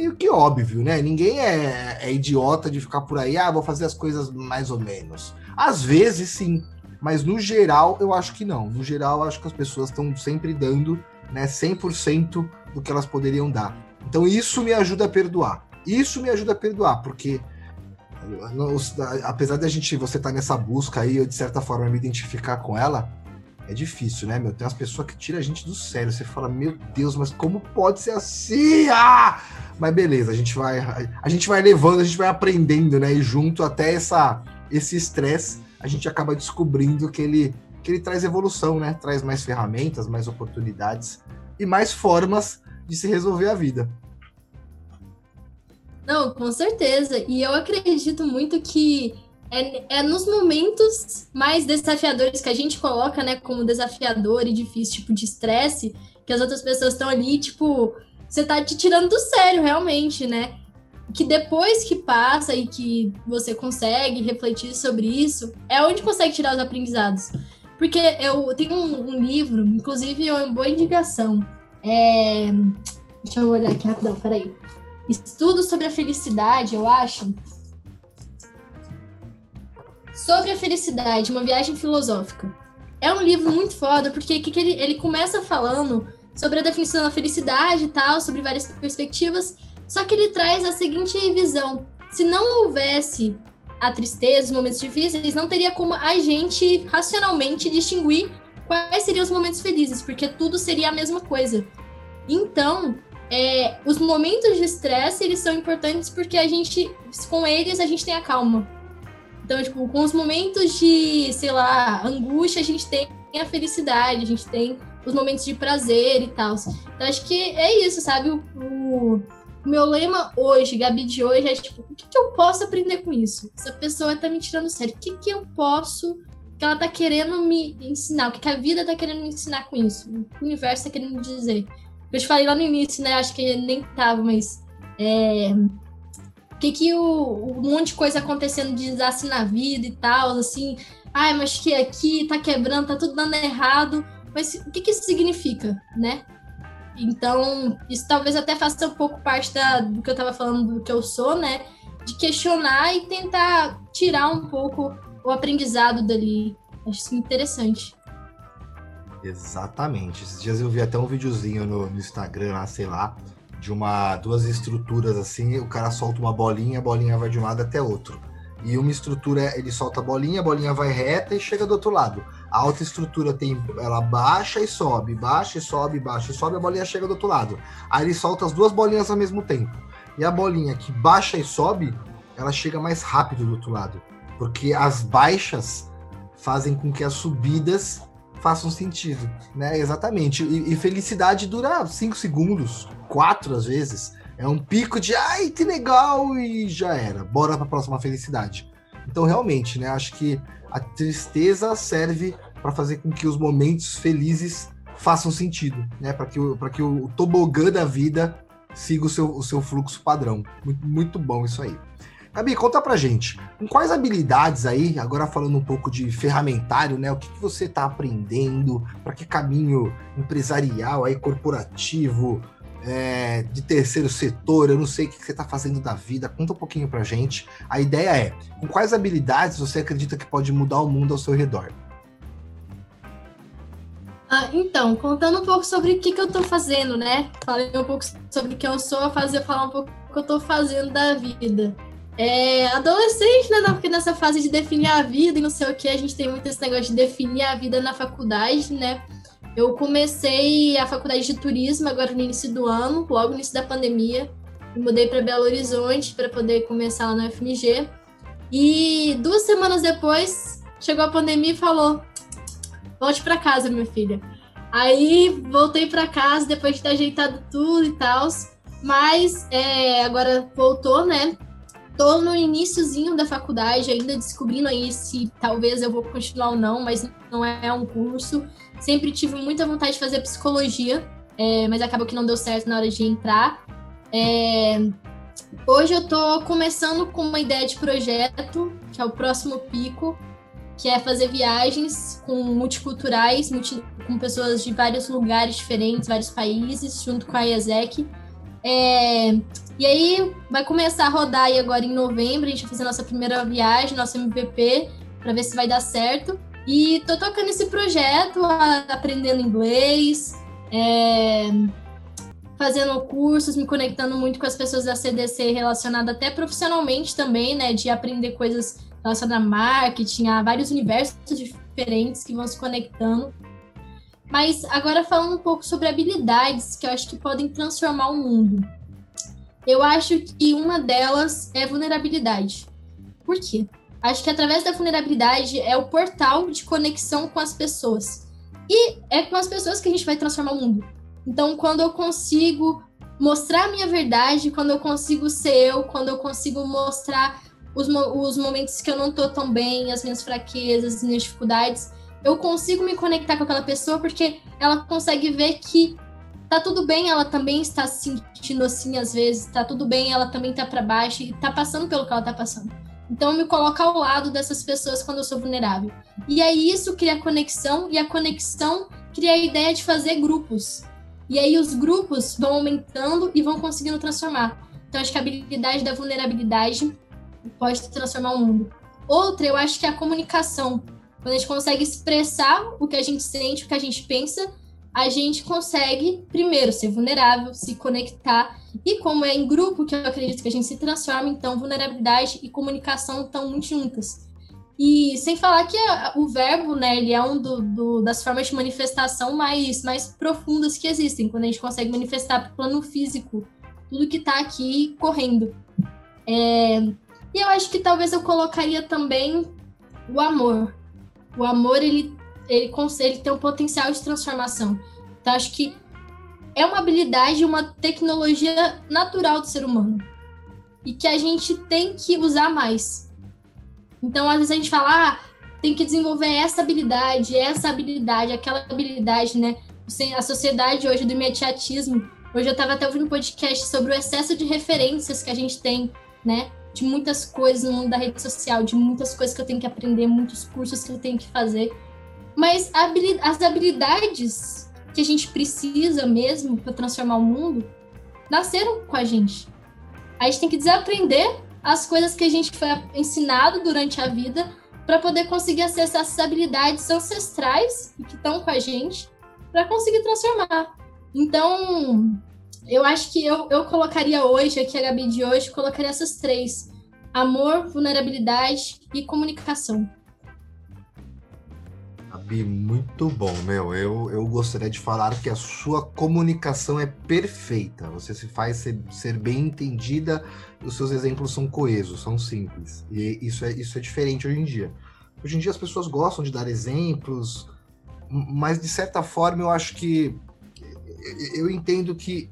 meio que óbvio, né? Ninguém é, é, idiota de ficar por aí, ah, vou fazer as coisas mais ou menos. Às vezes sim, mas no geral eu acho que não. No geral eu acho que as pessoas estão sempre dando né, 100% do que elas poderiam dar. Então isso me ajuda a perdoar. Isso me ajuda a perdoar, porque apesar da gente você estar tá nessa busca aí, eu de certa forma me identificar com ela, é difícil, né, meu? Tem umas pessoas que tiram a gente do sério. Você fala, meu Deus, mas como pode ser assim? Ah! Mas beleza, a gente vai, a gente vai levando, a gente vai aprendendo, né? E junto até essa, esse estresse, a gente acaba descobrindo que ele, que ele traz evolução, né? Traz mais ferramentas, mais oportunidades e mais formas de se resolver a vida. Não, com certeza. E eu acredito muito que é, é nos momentos mais desafiadores que a gente coloca, né, como desafiador e difícil, tipo, de estresse, que as outras pessoas estão ali, tipo, você tá te tirando do sério, realmente, né? Que depois que passa e que você consegue refletir sobre isso, é onde consegue tirar os aprendizados. Porque eu tenho um, um livro, inclusive é uma boa indicação. É... Deixa eu olhar aqui rapidão, peraí. Estudo sobre a felicidade, eu acho Sobre a Felicidade, uma viagem filosófica. É um livro muito foda, porque que, ele, ele começa falando sobre a definição da felicidade e tal, sobre várias perspectivas, só que ele traz a seguinte visão: se não houvesse a tristeza, os momentos difíceis, não teria como a gente racionalmente distinguir quais seriam os momentos felizes, porque tudo seria a mesma coisa. Então, é, os momentos de estresse, eles são importantes porque a gente, com eles, a gente tem a calma. Então, tipo, com os momentos de, sei lá, angústia, a gente tem a felicidade, a gente tem os momentos de prazer e tal. Então, acho que é isso, sabe? O, o, o meu lema hoje, Gabi de hoje, é tipo, o que, que, eu posso aprender com isso? Essa pessoa tá me tirando sério. O que, que eu posso, que ela tá querendo me ensinar? O que, que a vida tá querendo me ensinar com isso? O que o universo tá querendo me dizer? Eu te falei lá no início, né? Acho que nem tava, mas. É, que que o, um monte de coisa acontecendo de desastre na vida e tal, assim, ai, mas que aqui tá quebrando, tá tudo dando errado, mas o que que isso significa, né? Então, isso talvez até faça um pouco parte da, do que eu tava falando do que eu sou, né? De questionar e tentar tirar um pouco o aprendizado dali. Acho interessante. Exatamente. Esses dias eu vi até um videozinho no, no Instagram lá, sei lá, de uma duas estruturas assim, o cara solta uma bolinha, a bolinha vai de um lado até outro. E uma estrutura, ele solta a bolinha, a bolinha vai reta e chega do outro lado. A outra estrutura tem, ela baixa e sobe, baixa e sobe, baixa e sobe, a bolinha chega do outro lado. Aí ele solta as duas bolinhas ao mesmo tempo. E a bolinha que baixa e sobe, ela chega mais rápido do outro lado. Porque as baixas fazem com que as subidas façam sentido, né? Exatamente. E, e felicidade dura cinco segundos, quatro às vezes. É um pico de ai, que legal, e já era. Bora para a próxima felicidade. Então, realmente, né? Acho que a tristeza serve para fazer com que os momentos felizes façam sentido, né? Para que, o, que o tobogã da vida siga o seu, o seu fluxo padrão. Muito, muito bom isso aí. Gabi, conta pra gente, com quais habilidades aí, agora falando um pouco de ferramentário, né? O que, que você está aprendendo? Para que caminho empresarial aí, corporativo, é, de terceiro setor, eu não sei o que você está fazendo da vida, conta um pouquinho pra gente. A ideia é, com quais habilidades você acredita que pode mudar o mundo ao seu redor? Ah, então, contando um pouco sobre o que, que eu estou fazendo, né? Falei um pouco sobre o que eu sou, fazer falar um pouco o que eu estou fazendo da vida. É, adolescente, né? Porque nessa fase de definir a vida e não sei o que, a gente tem muito esse negócio de definir a vida na faculdade, né? Eu comecei a faculdade de turismo agora no início do ano, logo no início da pandemia. Mudei para Belo Horizonte para poder começar lá no FMG. E duas semanas depois, chegou a pandemia e falou: volte para casa, minha filha. Aí voltei para casa depois de ter ajeitado tudo e tal. Mas é, agora voltou, né? Tô no iníciozinho da faculdade, ainda descobrindo aí se talvez eu vou continuar ou não, mas não é um curso. Sempre tive muita vontade de fazer psicologia, é, mas acabou que não deu certo na hora de entrar. É, hoje eu tô começando com uma ideia de projeto, que é o próximo pico, que é fazer viagens com multiculturais, multi, com pessoas de vários lugares diferentes, vários países, junto com a IESEC. É, e aí vai começar a rodar aí agora em novembro, a gente vai fazer nossa primeira viagem, nosso MVP, para ver se vai dar certo. E tô tocando esse projeto, aprendendo inglês, é, fazendo cursos, me conectando muito com as pessoas da CDC relacionada até profissionalmente também, né? De aprender coisas relacionadas a marketing, a vários universos diferentes que vão se conectando. Mas agora falando um pouco sobre habilidades que eu acho que podem transformar o mundo. Eu acho que uma delas é vulnerabilidade. Por quê? Acho que através da vulnerabilidade é o portal de conexão com as pessoas. E é com as pessoas que a gente vai transformar o mundo. Então, quando eu consigo mostrar a minha verdade, quando eu consigo ser eu, quando eu consigo mostrar os, os momentos que eu não tô tão bem, as minhas fraquezas, as minhas dificuldades, eu consigo me conectar com aquela pessoa porque ela consegue ver que tá tudo bem, ela também está se sentindo assim às vezes, tá tudo bem, ela também tá para baixo e tá passando pelo que ela tá passando. Então, eu me coloco ao lado dessas pessoas quando eu sou vulnerável. E aí, isso cria conexão, e a conexão cria a ideia de fazer grupos. E aí, os grupos vão aumentando e vão conseguindo transformar. Então, acho que a habilidade da vulnerabilidade pode transformar o mundo. Outra, eu acho que é a comunicação. Quando a gente consegue expressar o que a gente sente, o que a gente pensa, a gente consegue, primeiro, ser vulnerável, se conectar. E como é em grupo que eu acredito que a gente se transforma, então vulnerabilidade e comunicação estão muito juntas. E sem falar que o verbo, né, ele é um do, do, das formas de manifestação mais, mais profundas que existem, quando a gente consegue manifestar para o plano físico tudo que está aqui correndo. É, e eu acho que talvez eu colocaria também o amor. O amor, ele, ele, ele tem um potencial de transformação. Então, acho que é uma habilidade, uma tecnologia natural do ser humano. E que a gente tem que usar mais. Então, às vezes a gente fala, ah, tem que desenvolver essa habilidade, essa habilidade, aquela habilidade, né? A sociedade hoje do imediatismo. Hoje eu estava até ouvindo um podcast sobre o excesso de referências que a gente tem, né? de muitas coisas no mundo da rede social, de muitas coisas que eu tenho que aprender, muitos cursos que eu tenho que fazer. Mas as habilidades que a gente precisa mesmo para transformar o mundo nasceram com a gente. A gente tem que desaprender as coisas que a gente foi ensinado durante a vida para poder conseguir acessar essas habilidades ancestrais que estão com a gente para conseguir transformar. Então, eu acho que eu, eu colocaria hoje, aqui a Gabi de hoje, colocaria essas três: amor, vulnerabilidade e comunicação. Gabi, muito bom, meu. Eu, eu gostaria de falar que a sua comunicação é perfeita. Você se faz ser, ser bem entendida, os seus exemplos são coesos, são simples. E isso é, isso é diferente hoje em dia. Hoje em dia as pessoas gostam de dar exemplos, mas de certa forma eu acho que eu entendo que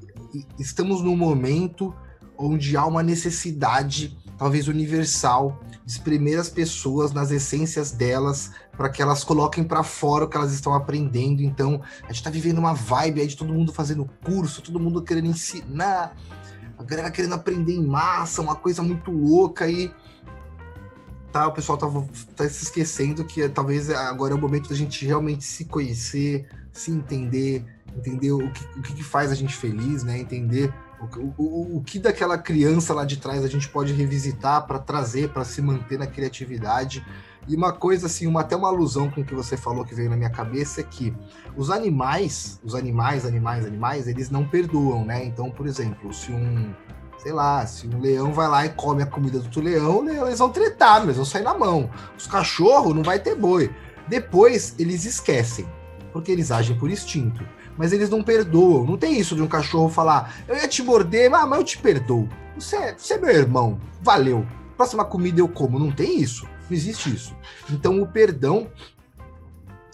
estamos num momento onde há uma necessidade, talvez universal, de exprimir as pessoas nas essências delas, para que elas coloquem para fora o que elas estão aprendendo. Então, a gente está vivendo uma vibe aí de todo mundo fazendo curso, todo mundo querendo ensinar, a galera querendo aprender em massa, uma coisa muito louca e tá, o pessoal tá, tá se esquecendo que talvez agora é o momento da gente realmente se conhecer, se entender, entender o que, o que faz a gente feliz, né? Entender o, o, o que daquela criança lá de trás a gente pode revisitar para trazer, para se manter na criatividade. E uma coisa assim, uma, até uma alusão com o que você falou que veio na minha cabeça é que os animais, os animais, animais, animais, eles não perdoam, né? Então, por exemplo, se um, sei lá, se um leão vai lá e come a comida do outro leão, eles vão tretar, eles vão sair na mão. Os cachorros não vai ter boi. Depois eles esquecem, porque eles agem por instinto mas eles não perdoam. Não tem isso de um cachorro falar, eu ia te morder, mas, eu te perdoo. Você é, você é meu irmão, valeu. Próxima comida eu como. Não tem isso. Não existe isso. Então o perdão,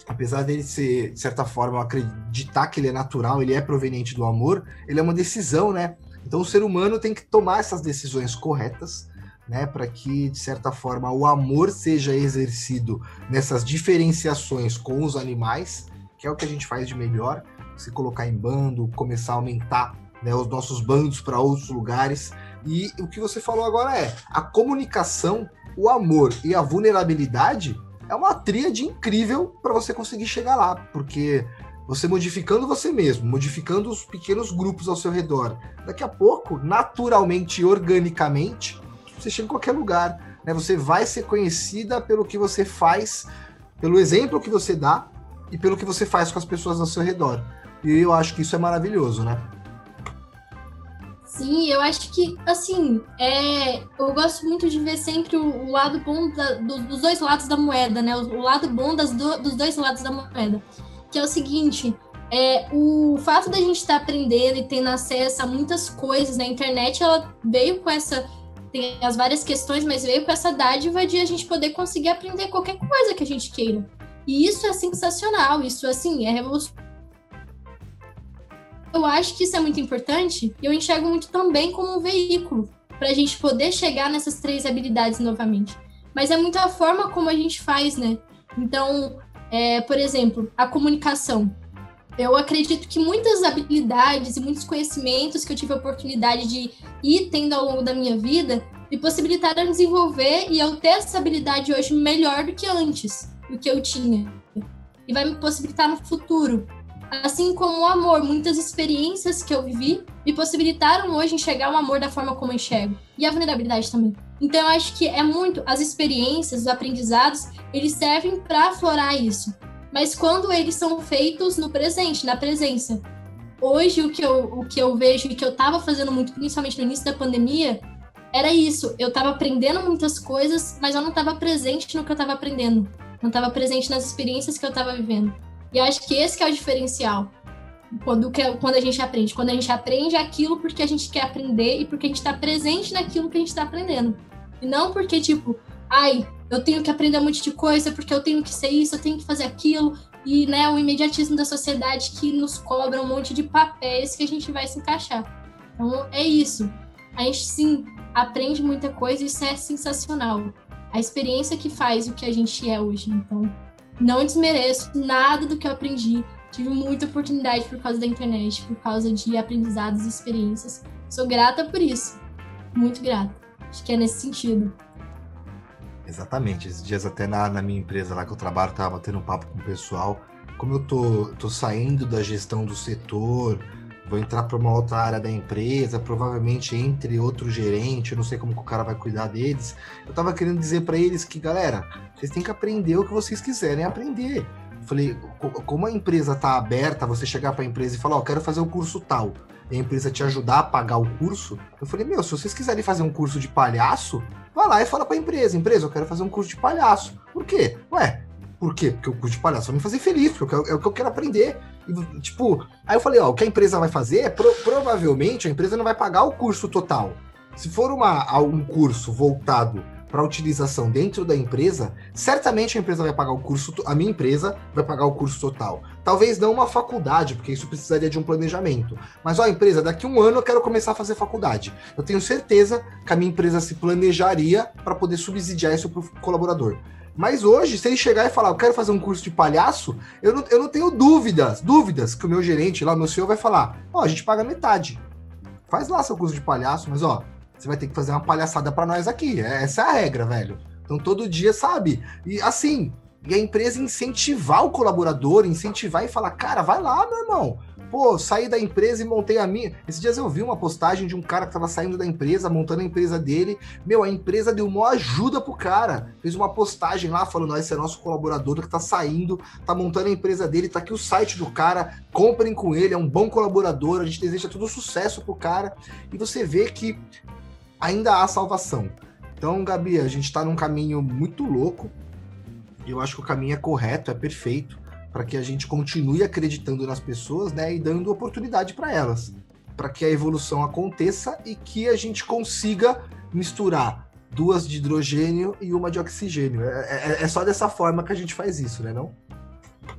apesar dele ser, de certa forma, acreditar que ele é natural, ele é proveniente do amor, ele é uma decisão, né? Então o ser humano tem que tomar essas decisões corretas, né, para que de certa forma o amor seja exercido nessas diferenciações com os animais, que é o que a gente faz de melhor, se colocar em bando, começar a aumentar né, os nossos bandos para outros lugares. E o que você falou agora é a comunicação, o amor e a vulnerabilidade é uma tríade incrível para você conseguir chegar lá, porque você modificando você mesmo, modificando os pequenos grupos ao seu redor, daqui a pouco, naturalmente e organicamente, você chega em qualquer lugar. Né? Você vai ser conhecida pelo que você faz, pelo exemplo que você dá e pelo que você faz com as pessoas ao seu redor. E eu acho que isso é maravilhoso, né? Sim, eu acho que, assim, é, eu gosto muito de ver sempre o, o lado bom da, do, dos dois lados da moeda, né? O, o lado bom das do, dos dois lados da moeda. Que é o seguinte, é, o fato da gente estar tá aprendendo e tendo acesso a muitas coisas na internet, ela veio com essa. Tem as várias questões, mas veio com essa dádiva de a gente poder conseguir aprender qualquer coisa que a gente queira. E isso é sensacional, isso, assim, é revolucionário eu acho que isso é muito importante e eu enxergo muito também como um veículo para a gente poder chegar nessas três habilidades novamente. Mas é muito a forma como a gente faz, né? Então, é, por exemplo, a comunicação. Eu acredito que muitas habilidades e muitos conhecimentos que eu tive a oportunidade de ir tendo ao longo da minha vida me possibilitaram desenvolver e eu ter essa habilidade hoje melhor do que antes, do que eu tinha. E vai me possibilitar no futuro Assim como o amor, muitas experiências que eu vivi me possibilitaram hoje enxergar o amor da forma como eu enxergo. E a vulnerabilidade também. Então eu acho que é muito as experiências, os aprendizados, eles servem para aflorar isso. Mas quando eles são feitos no presente, na presença. Hoje o que eu, o que eu vejo e que eu estava fazendo muito, principalmente no início da pandemia, era isso. Eu estava aprendendo muitas coisas, mas eu não estava presente no que eu estava aprendendo. Não estava presente nas experiências que eu estava vivendo. E acho que esse que é o diferencial quando, quando a gente aprende. Quando a gente aprende aquilo porque a gente quer aprender e porque a gente está presente naquilo que a gente está aprendendo. E não porque, tipo, ai, eu tenho que aprender um monte de coisa porque eu tenho que ser isso, eu tenho que fazer aquilo. E, né, o imediatismo da sociedade que nos cobra um monte de papéis que a gente vai se encaixar. Então, é isso. A gente, sim, aprende muita coisa e isso é sensacional. A experiência que faz o que a gente é hoje. Então, não desmereço nada do que eu aprendi. Tive muita oportunidade por causa da internet, por causa de aprendizados e experiências. Sou grata por isso. Muito grata. Acho que é nesse sentido. Exatamente. Esses dias até na, na minha empresa lá que eu trabalho, tava batendo um papo com o pessoal. Como eu tô, tô saindo da gestão do setor, vou entrar para uma outra área da empresa, provavelmente entre outro gerente, eu não sei como que o cara vai cuidar deles. Eu tava querendo dizer para eles que, galera, vocês têm que aprender o que vocês quiserem aprender. Falei, como a empresa tá aberta, você chegar para a empresa e falar, ó, oh, quero fazer o curso tal, e a empresa te ajudar a pagar o curso, eu falei, meu, se vocês quiserem fazer um curso de palhaço, vai lá e fala para a empresa, empresa, eu quero fazer um curso de palhaço. Por quê? Ué, por quê? Porque o curso de palhaço vai me fazer feliz, porque é o que eu quero aprender. Tipo, aí eu falei, ó, o que a empresa vai fazer é pro, provavelmente a empresa não vai pagar o curso total. Se for uma, um curso voltado para utilização dentro da empresa, certamente a empresa vai pagar o curso, a minha empresa vai pagar o curso total. Talvez não uma faculdade, porque isso precisaria de um planejamento. Mas, ó, empresa, daqui a um ano eu quero começar a fazer faculdade. Eu tenho certeza que a minha empresa se planejaria para poder subsidiar isso para o colaborador. Mas hoje, se ele chegar e falar, eu quero fazer um curso de palhaço, eu não, eu não tenho dúvidas, dúvidas que o meu gerente lá, meu senhor, vai falar: ó, a gente paga metade. Faz lá seu curso de palhaço, mas ó, você vai ter que fazer uma palhaçada para nós aqui. É, essa é a regra, velho. Então todo dia, sabe? E assim, e a empresa incentivar o colaborador, incentivar e falar, cara, vai lá, meu irmão. Pô, saí da empresa e montei a minha. Esses dias eu vi uma postagem de um cara que tava saindo da empresa, montando a empresa dele. Meu, a empresa deu uma ajuda pro cara. Fez uma postagem lá falando: ó, esse é nosso colaborador que tá saindo, tá montando a empresa dele, tá aqui o site do cara, comprem com ele, é um bom colaborador, a gente deseja todo sucesso pro cara. E você vê que ainda há salvação. Então, Gabi, a gente está num caminho muito louco. Eu acho que o caminho é correto, é perfeito, para que a gente continue acreditando nas pessoas, né, e dando oportunidade para elas, para que a evolução aconteça e que a gente consiga misturar duas de hidrogênio e uma de oxigênio. É, é, é só dessa forma que a gente faz isso, né, não?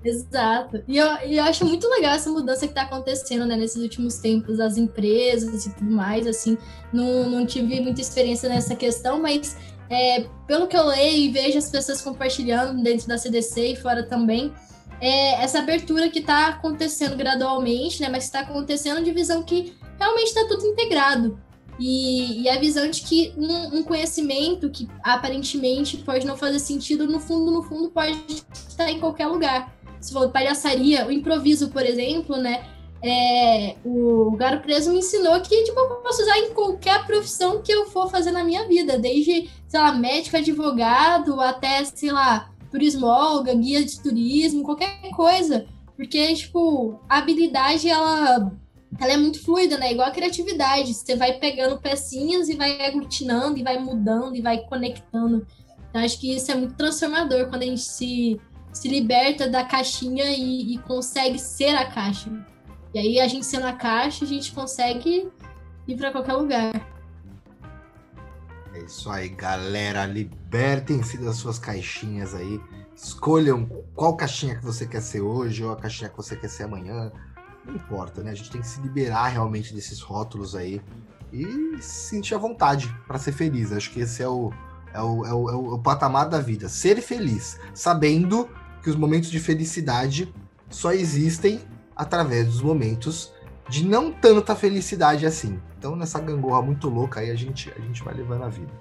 Exato. E eu, eu acho muito legal essa mudança que está acontecendo, né, nesses últimos tempos, das empresas e tudo mais, assim. Não, não tive muita experiência nessa questão, mas é, pelo que eu leio e vejo as pessoas compartilhando dentro da CDC e fora também, é essa abertura que está acontecendo gradualmente, né, mas está acontecendo de visão que realmente está tudo integrado. E, e, a visão de que um, um, conhecimento que aparentemente pode não fazer sentido, no fundo, no fundo, pode estar em qualquer lugar se for palhaçaria, o improviso, por exemplo, né? É, o Garo Preso me ensinou que tipo, eu posso usar em qualquer profissão que eu for fazer na minha vida, desde, sei lá, médico, advogado, até, sei lá, turismóloga, guia de turismo, qualquer coisa. Porque, tipo, a habilidade, ela, ela é muito fluida, né? Igual a criatividade. Você vai pegando pecinhas e vai aglutinando, e vai mudando, e vai conectando. Então, acho que isso é muito transformador quando a gente se se liberta da caixinha e, e, consegue ser a caixa. E aí, a gente sendo a caixa, a gente consegue ir para qualquer lugar. É isso aí, galera. Libertem-se das suas caixinhas aí. Escolham qual caixinha que você quer ser hoje ou a caixinha que você quer ser amanhã. Não importa, né? A gente tem que se liberar realmente desses rótulos aí e sentir a vontade para ser feliz. Acho que esse é o, é o, é o, é o patamar da vida. Ser feliz, sabendo que os momentos de felicidade só existem através dos momentos de não tanta felicidade assim. Então, nessa gangorra muito louca aí, a gente, a gente vai levando a vida.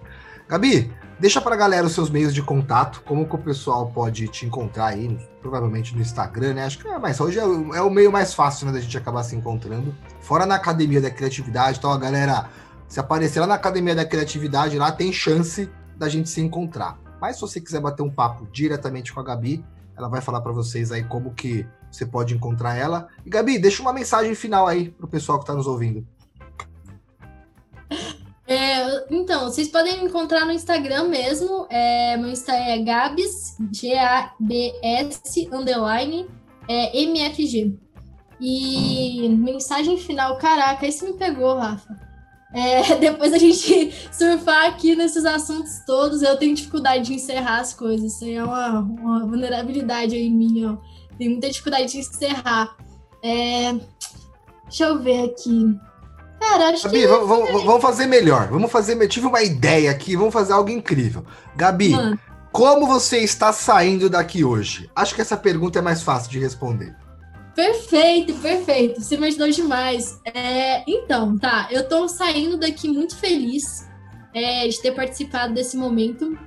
Gabi, deixa pra galera os seus meios de contato, como que o pessoal pode te encontrar aí, provavelmente no Instagram, né? Acho que é mais, hoje é, é o meio mais fácil, né, da gente acabar se encontrando. Fora na Academia da Criatividade, então a galera, se aparecer lá na Academia da Criatividade, lá tem chance da gente se encontrar. Mas se você quiser bater um papo diretamente com a Gabi, ela vai falar para vocês aí como que você pode encontrar ela. E Gabi, deixa uma mensagem final aí pro pessoal que está nos ouvindo. É, então, vocês podem me encontrar no Instagram mesmo. É, meu Insta é Gabs, G-A-B-S, underline, é, MFG. E mensagem final, caraca, isso me pegou, Rafa. É, <laughs> depois a gente <laughs> surfar aqui nesses assuntos todos, eu tenho dificuldade de encerrar as coisas. Isso é uma, uma vulnerabilidade aí minha. Ó. Tenho muita dificuldade de encerrar. É, deixa eu ver aqui. Cara, acho Gabi, que. Vamos, vamos fazer melhor. Vamos fazer. Eu tive uma ideia aqui, vamos fazer algo incrível. Gabi, Mano. como você está saindo daqui hoje? Acho que essa pergunta é mais fácil de responder. Perfeito, perfeito. Você me ajudou demais. É, então, tá. Eu tô saindo daqui muito feliz é, de ter participado desse momento.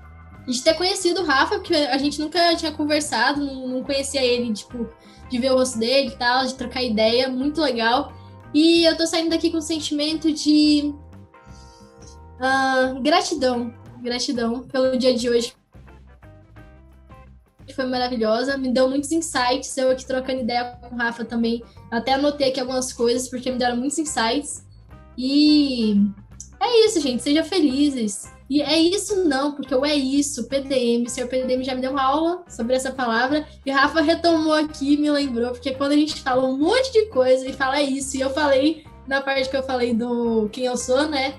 De ter conhecido o Rafa, porque a gente nunca tinha conversado, não, conhecia ele, tipo, de ver o rosto dele e tal, de trocar ideia. Muito legal. E eu tô saindo daqui com um sentimento de uh, gratidão. Gratidão pelo dia de hoje, foi maravilhosa, me deu muitos insights. Eu aqui trocando ideia com o Rafa também, até anotei aqui algumas coisas, porque me deram muitos insights. E é isso, gente, sejam felizes. E é isso não, porque eu é isso, PDM, o senhor PDM já me deu uma aula sobre essa palavra, e Rafa retomou aqui me lembrou, porque quando a gente fala um monte de coisa e fala é isso, e eu falei, na parte que eu falei do quem eu sou, né?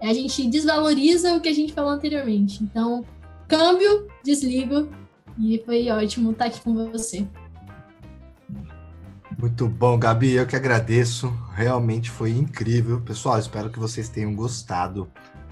a gente desvaloriza o que a gente falou anteriormente. Então, câmbio, desligo e foi ótimo estar aqui com você. Muito bom, Gabi, eu que agradeço. Realmente foi incrível. Pessoal, espero que vocês tenham gostado.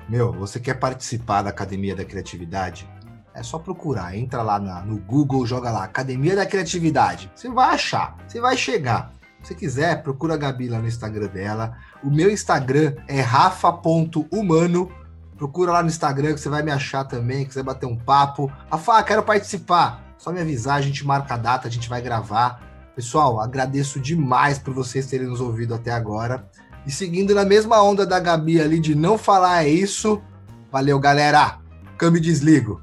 Meu, você quer participar da Academia da Criatividade? É só procurar, entra lá na, no Google, joga lá Academia da Criatividade. Você vai achar, você vai chegar. Se quiser, procura a Gabi lá no Instagram dela. O meu Instagram é rafa.humano. Procura lá no Instagram que você vai me achar também, quiser bater um papo. Rafa, quero participar. Só me avisar, a gente marca a data, a gente vai gravar. Pessoal, agradeço demais por vocês terem nos ouvido até agora. E seguindo na mesma onda da Gabi ali de não falar é isso. Valeu, galera. Câmbio desligo.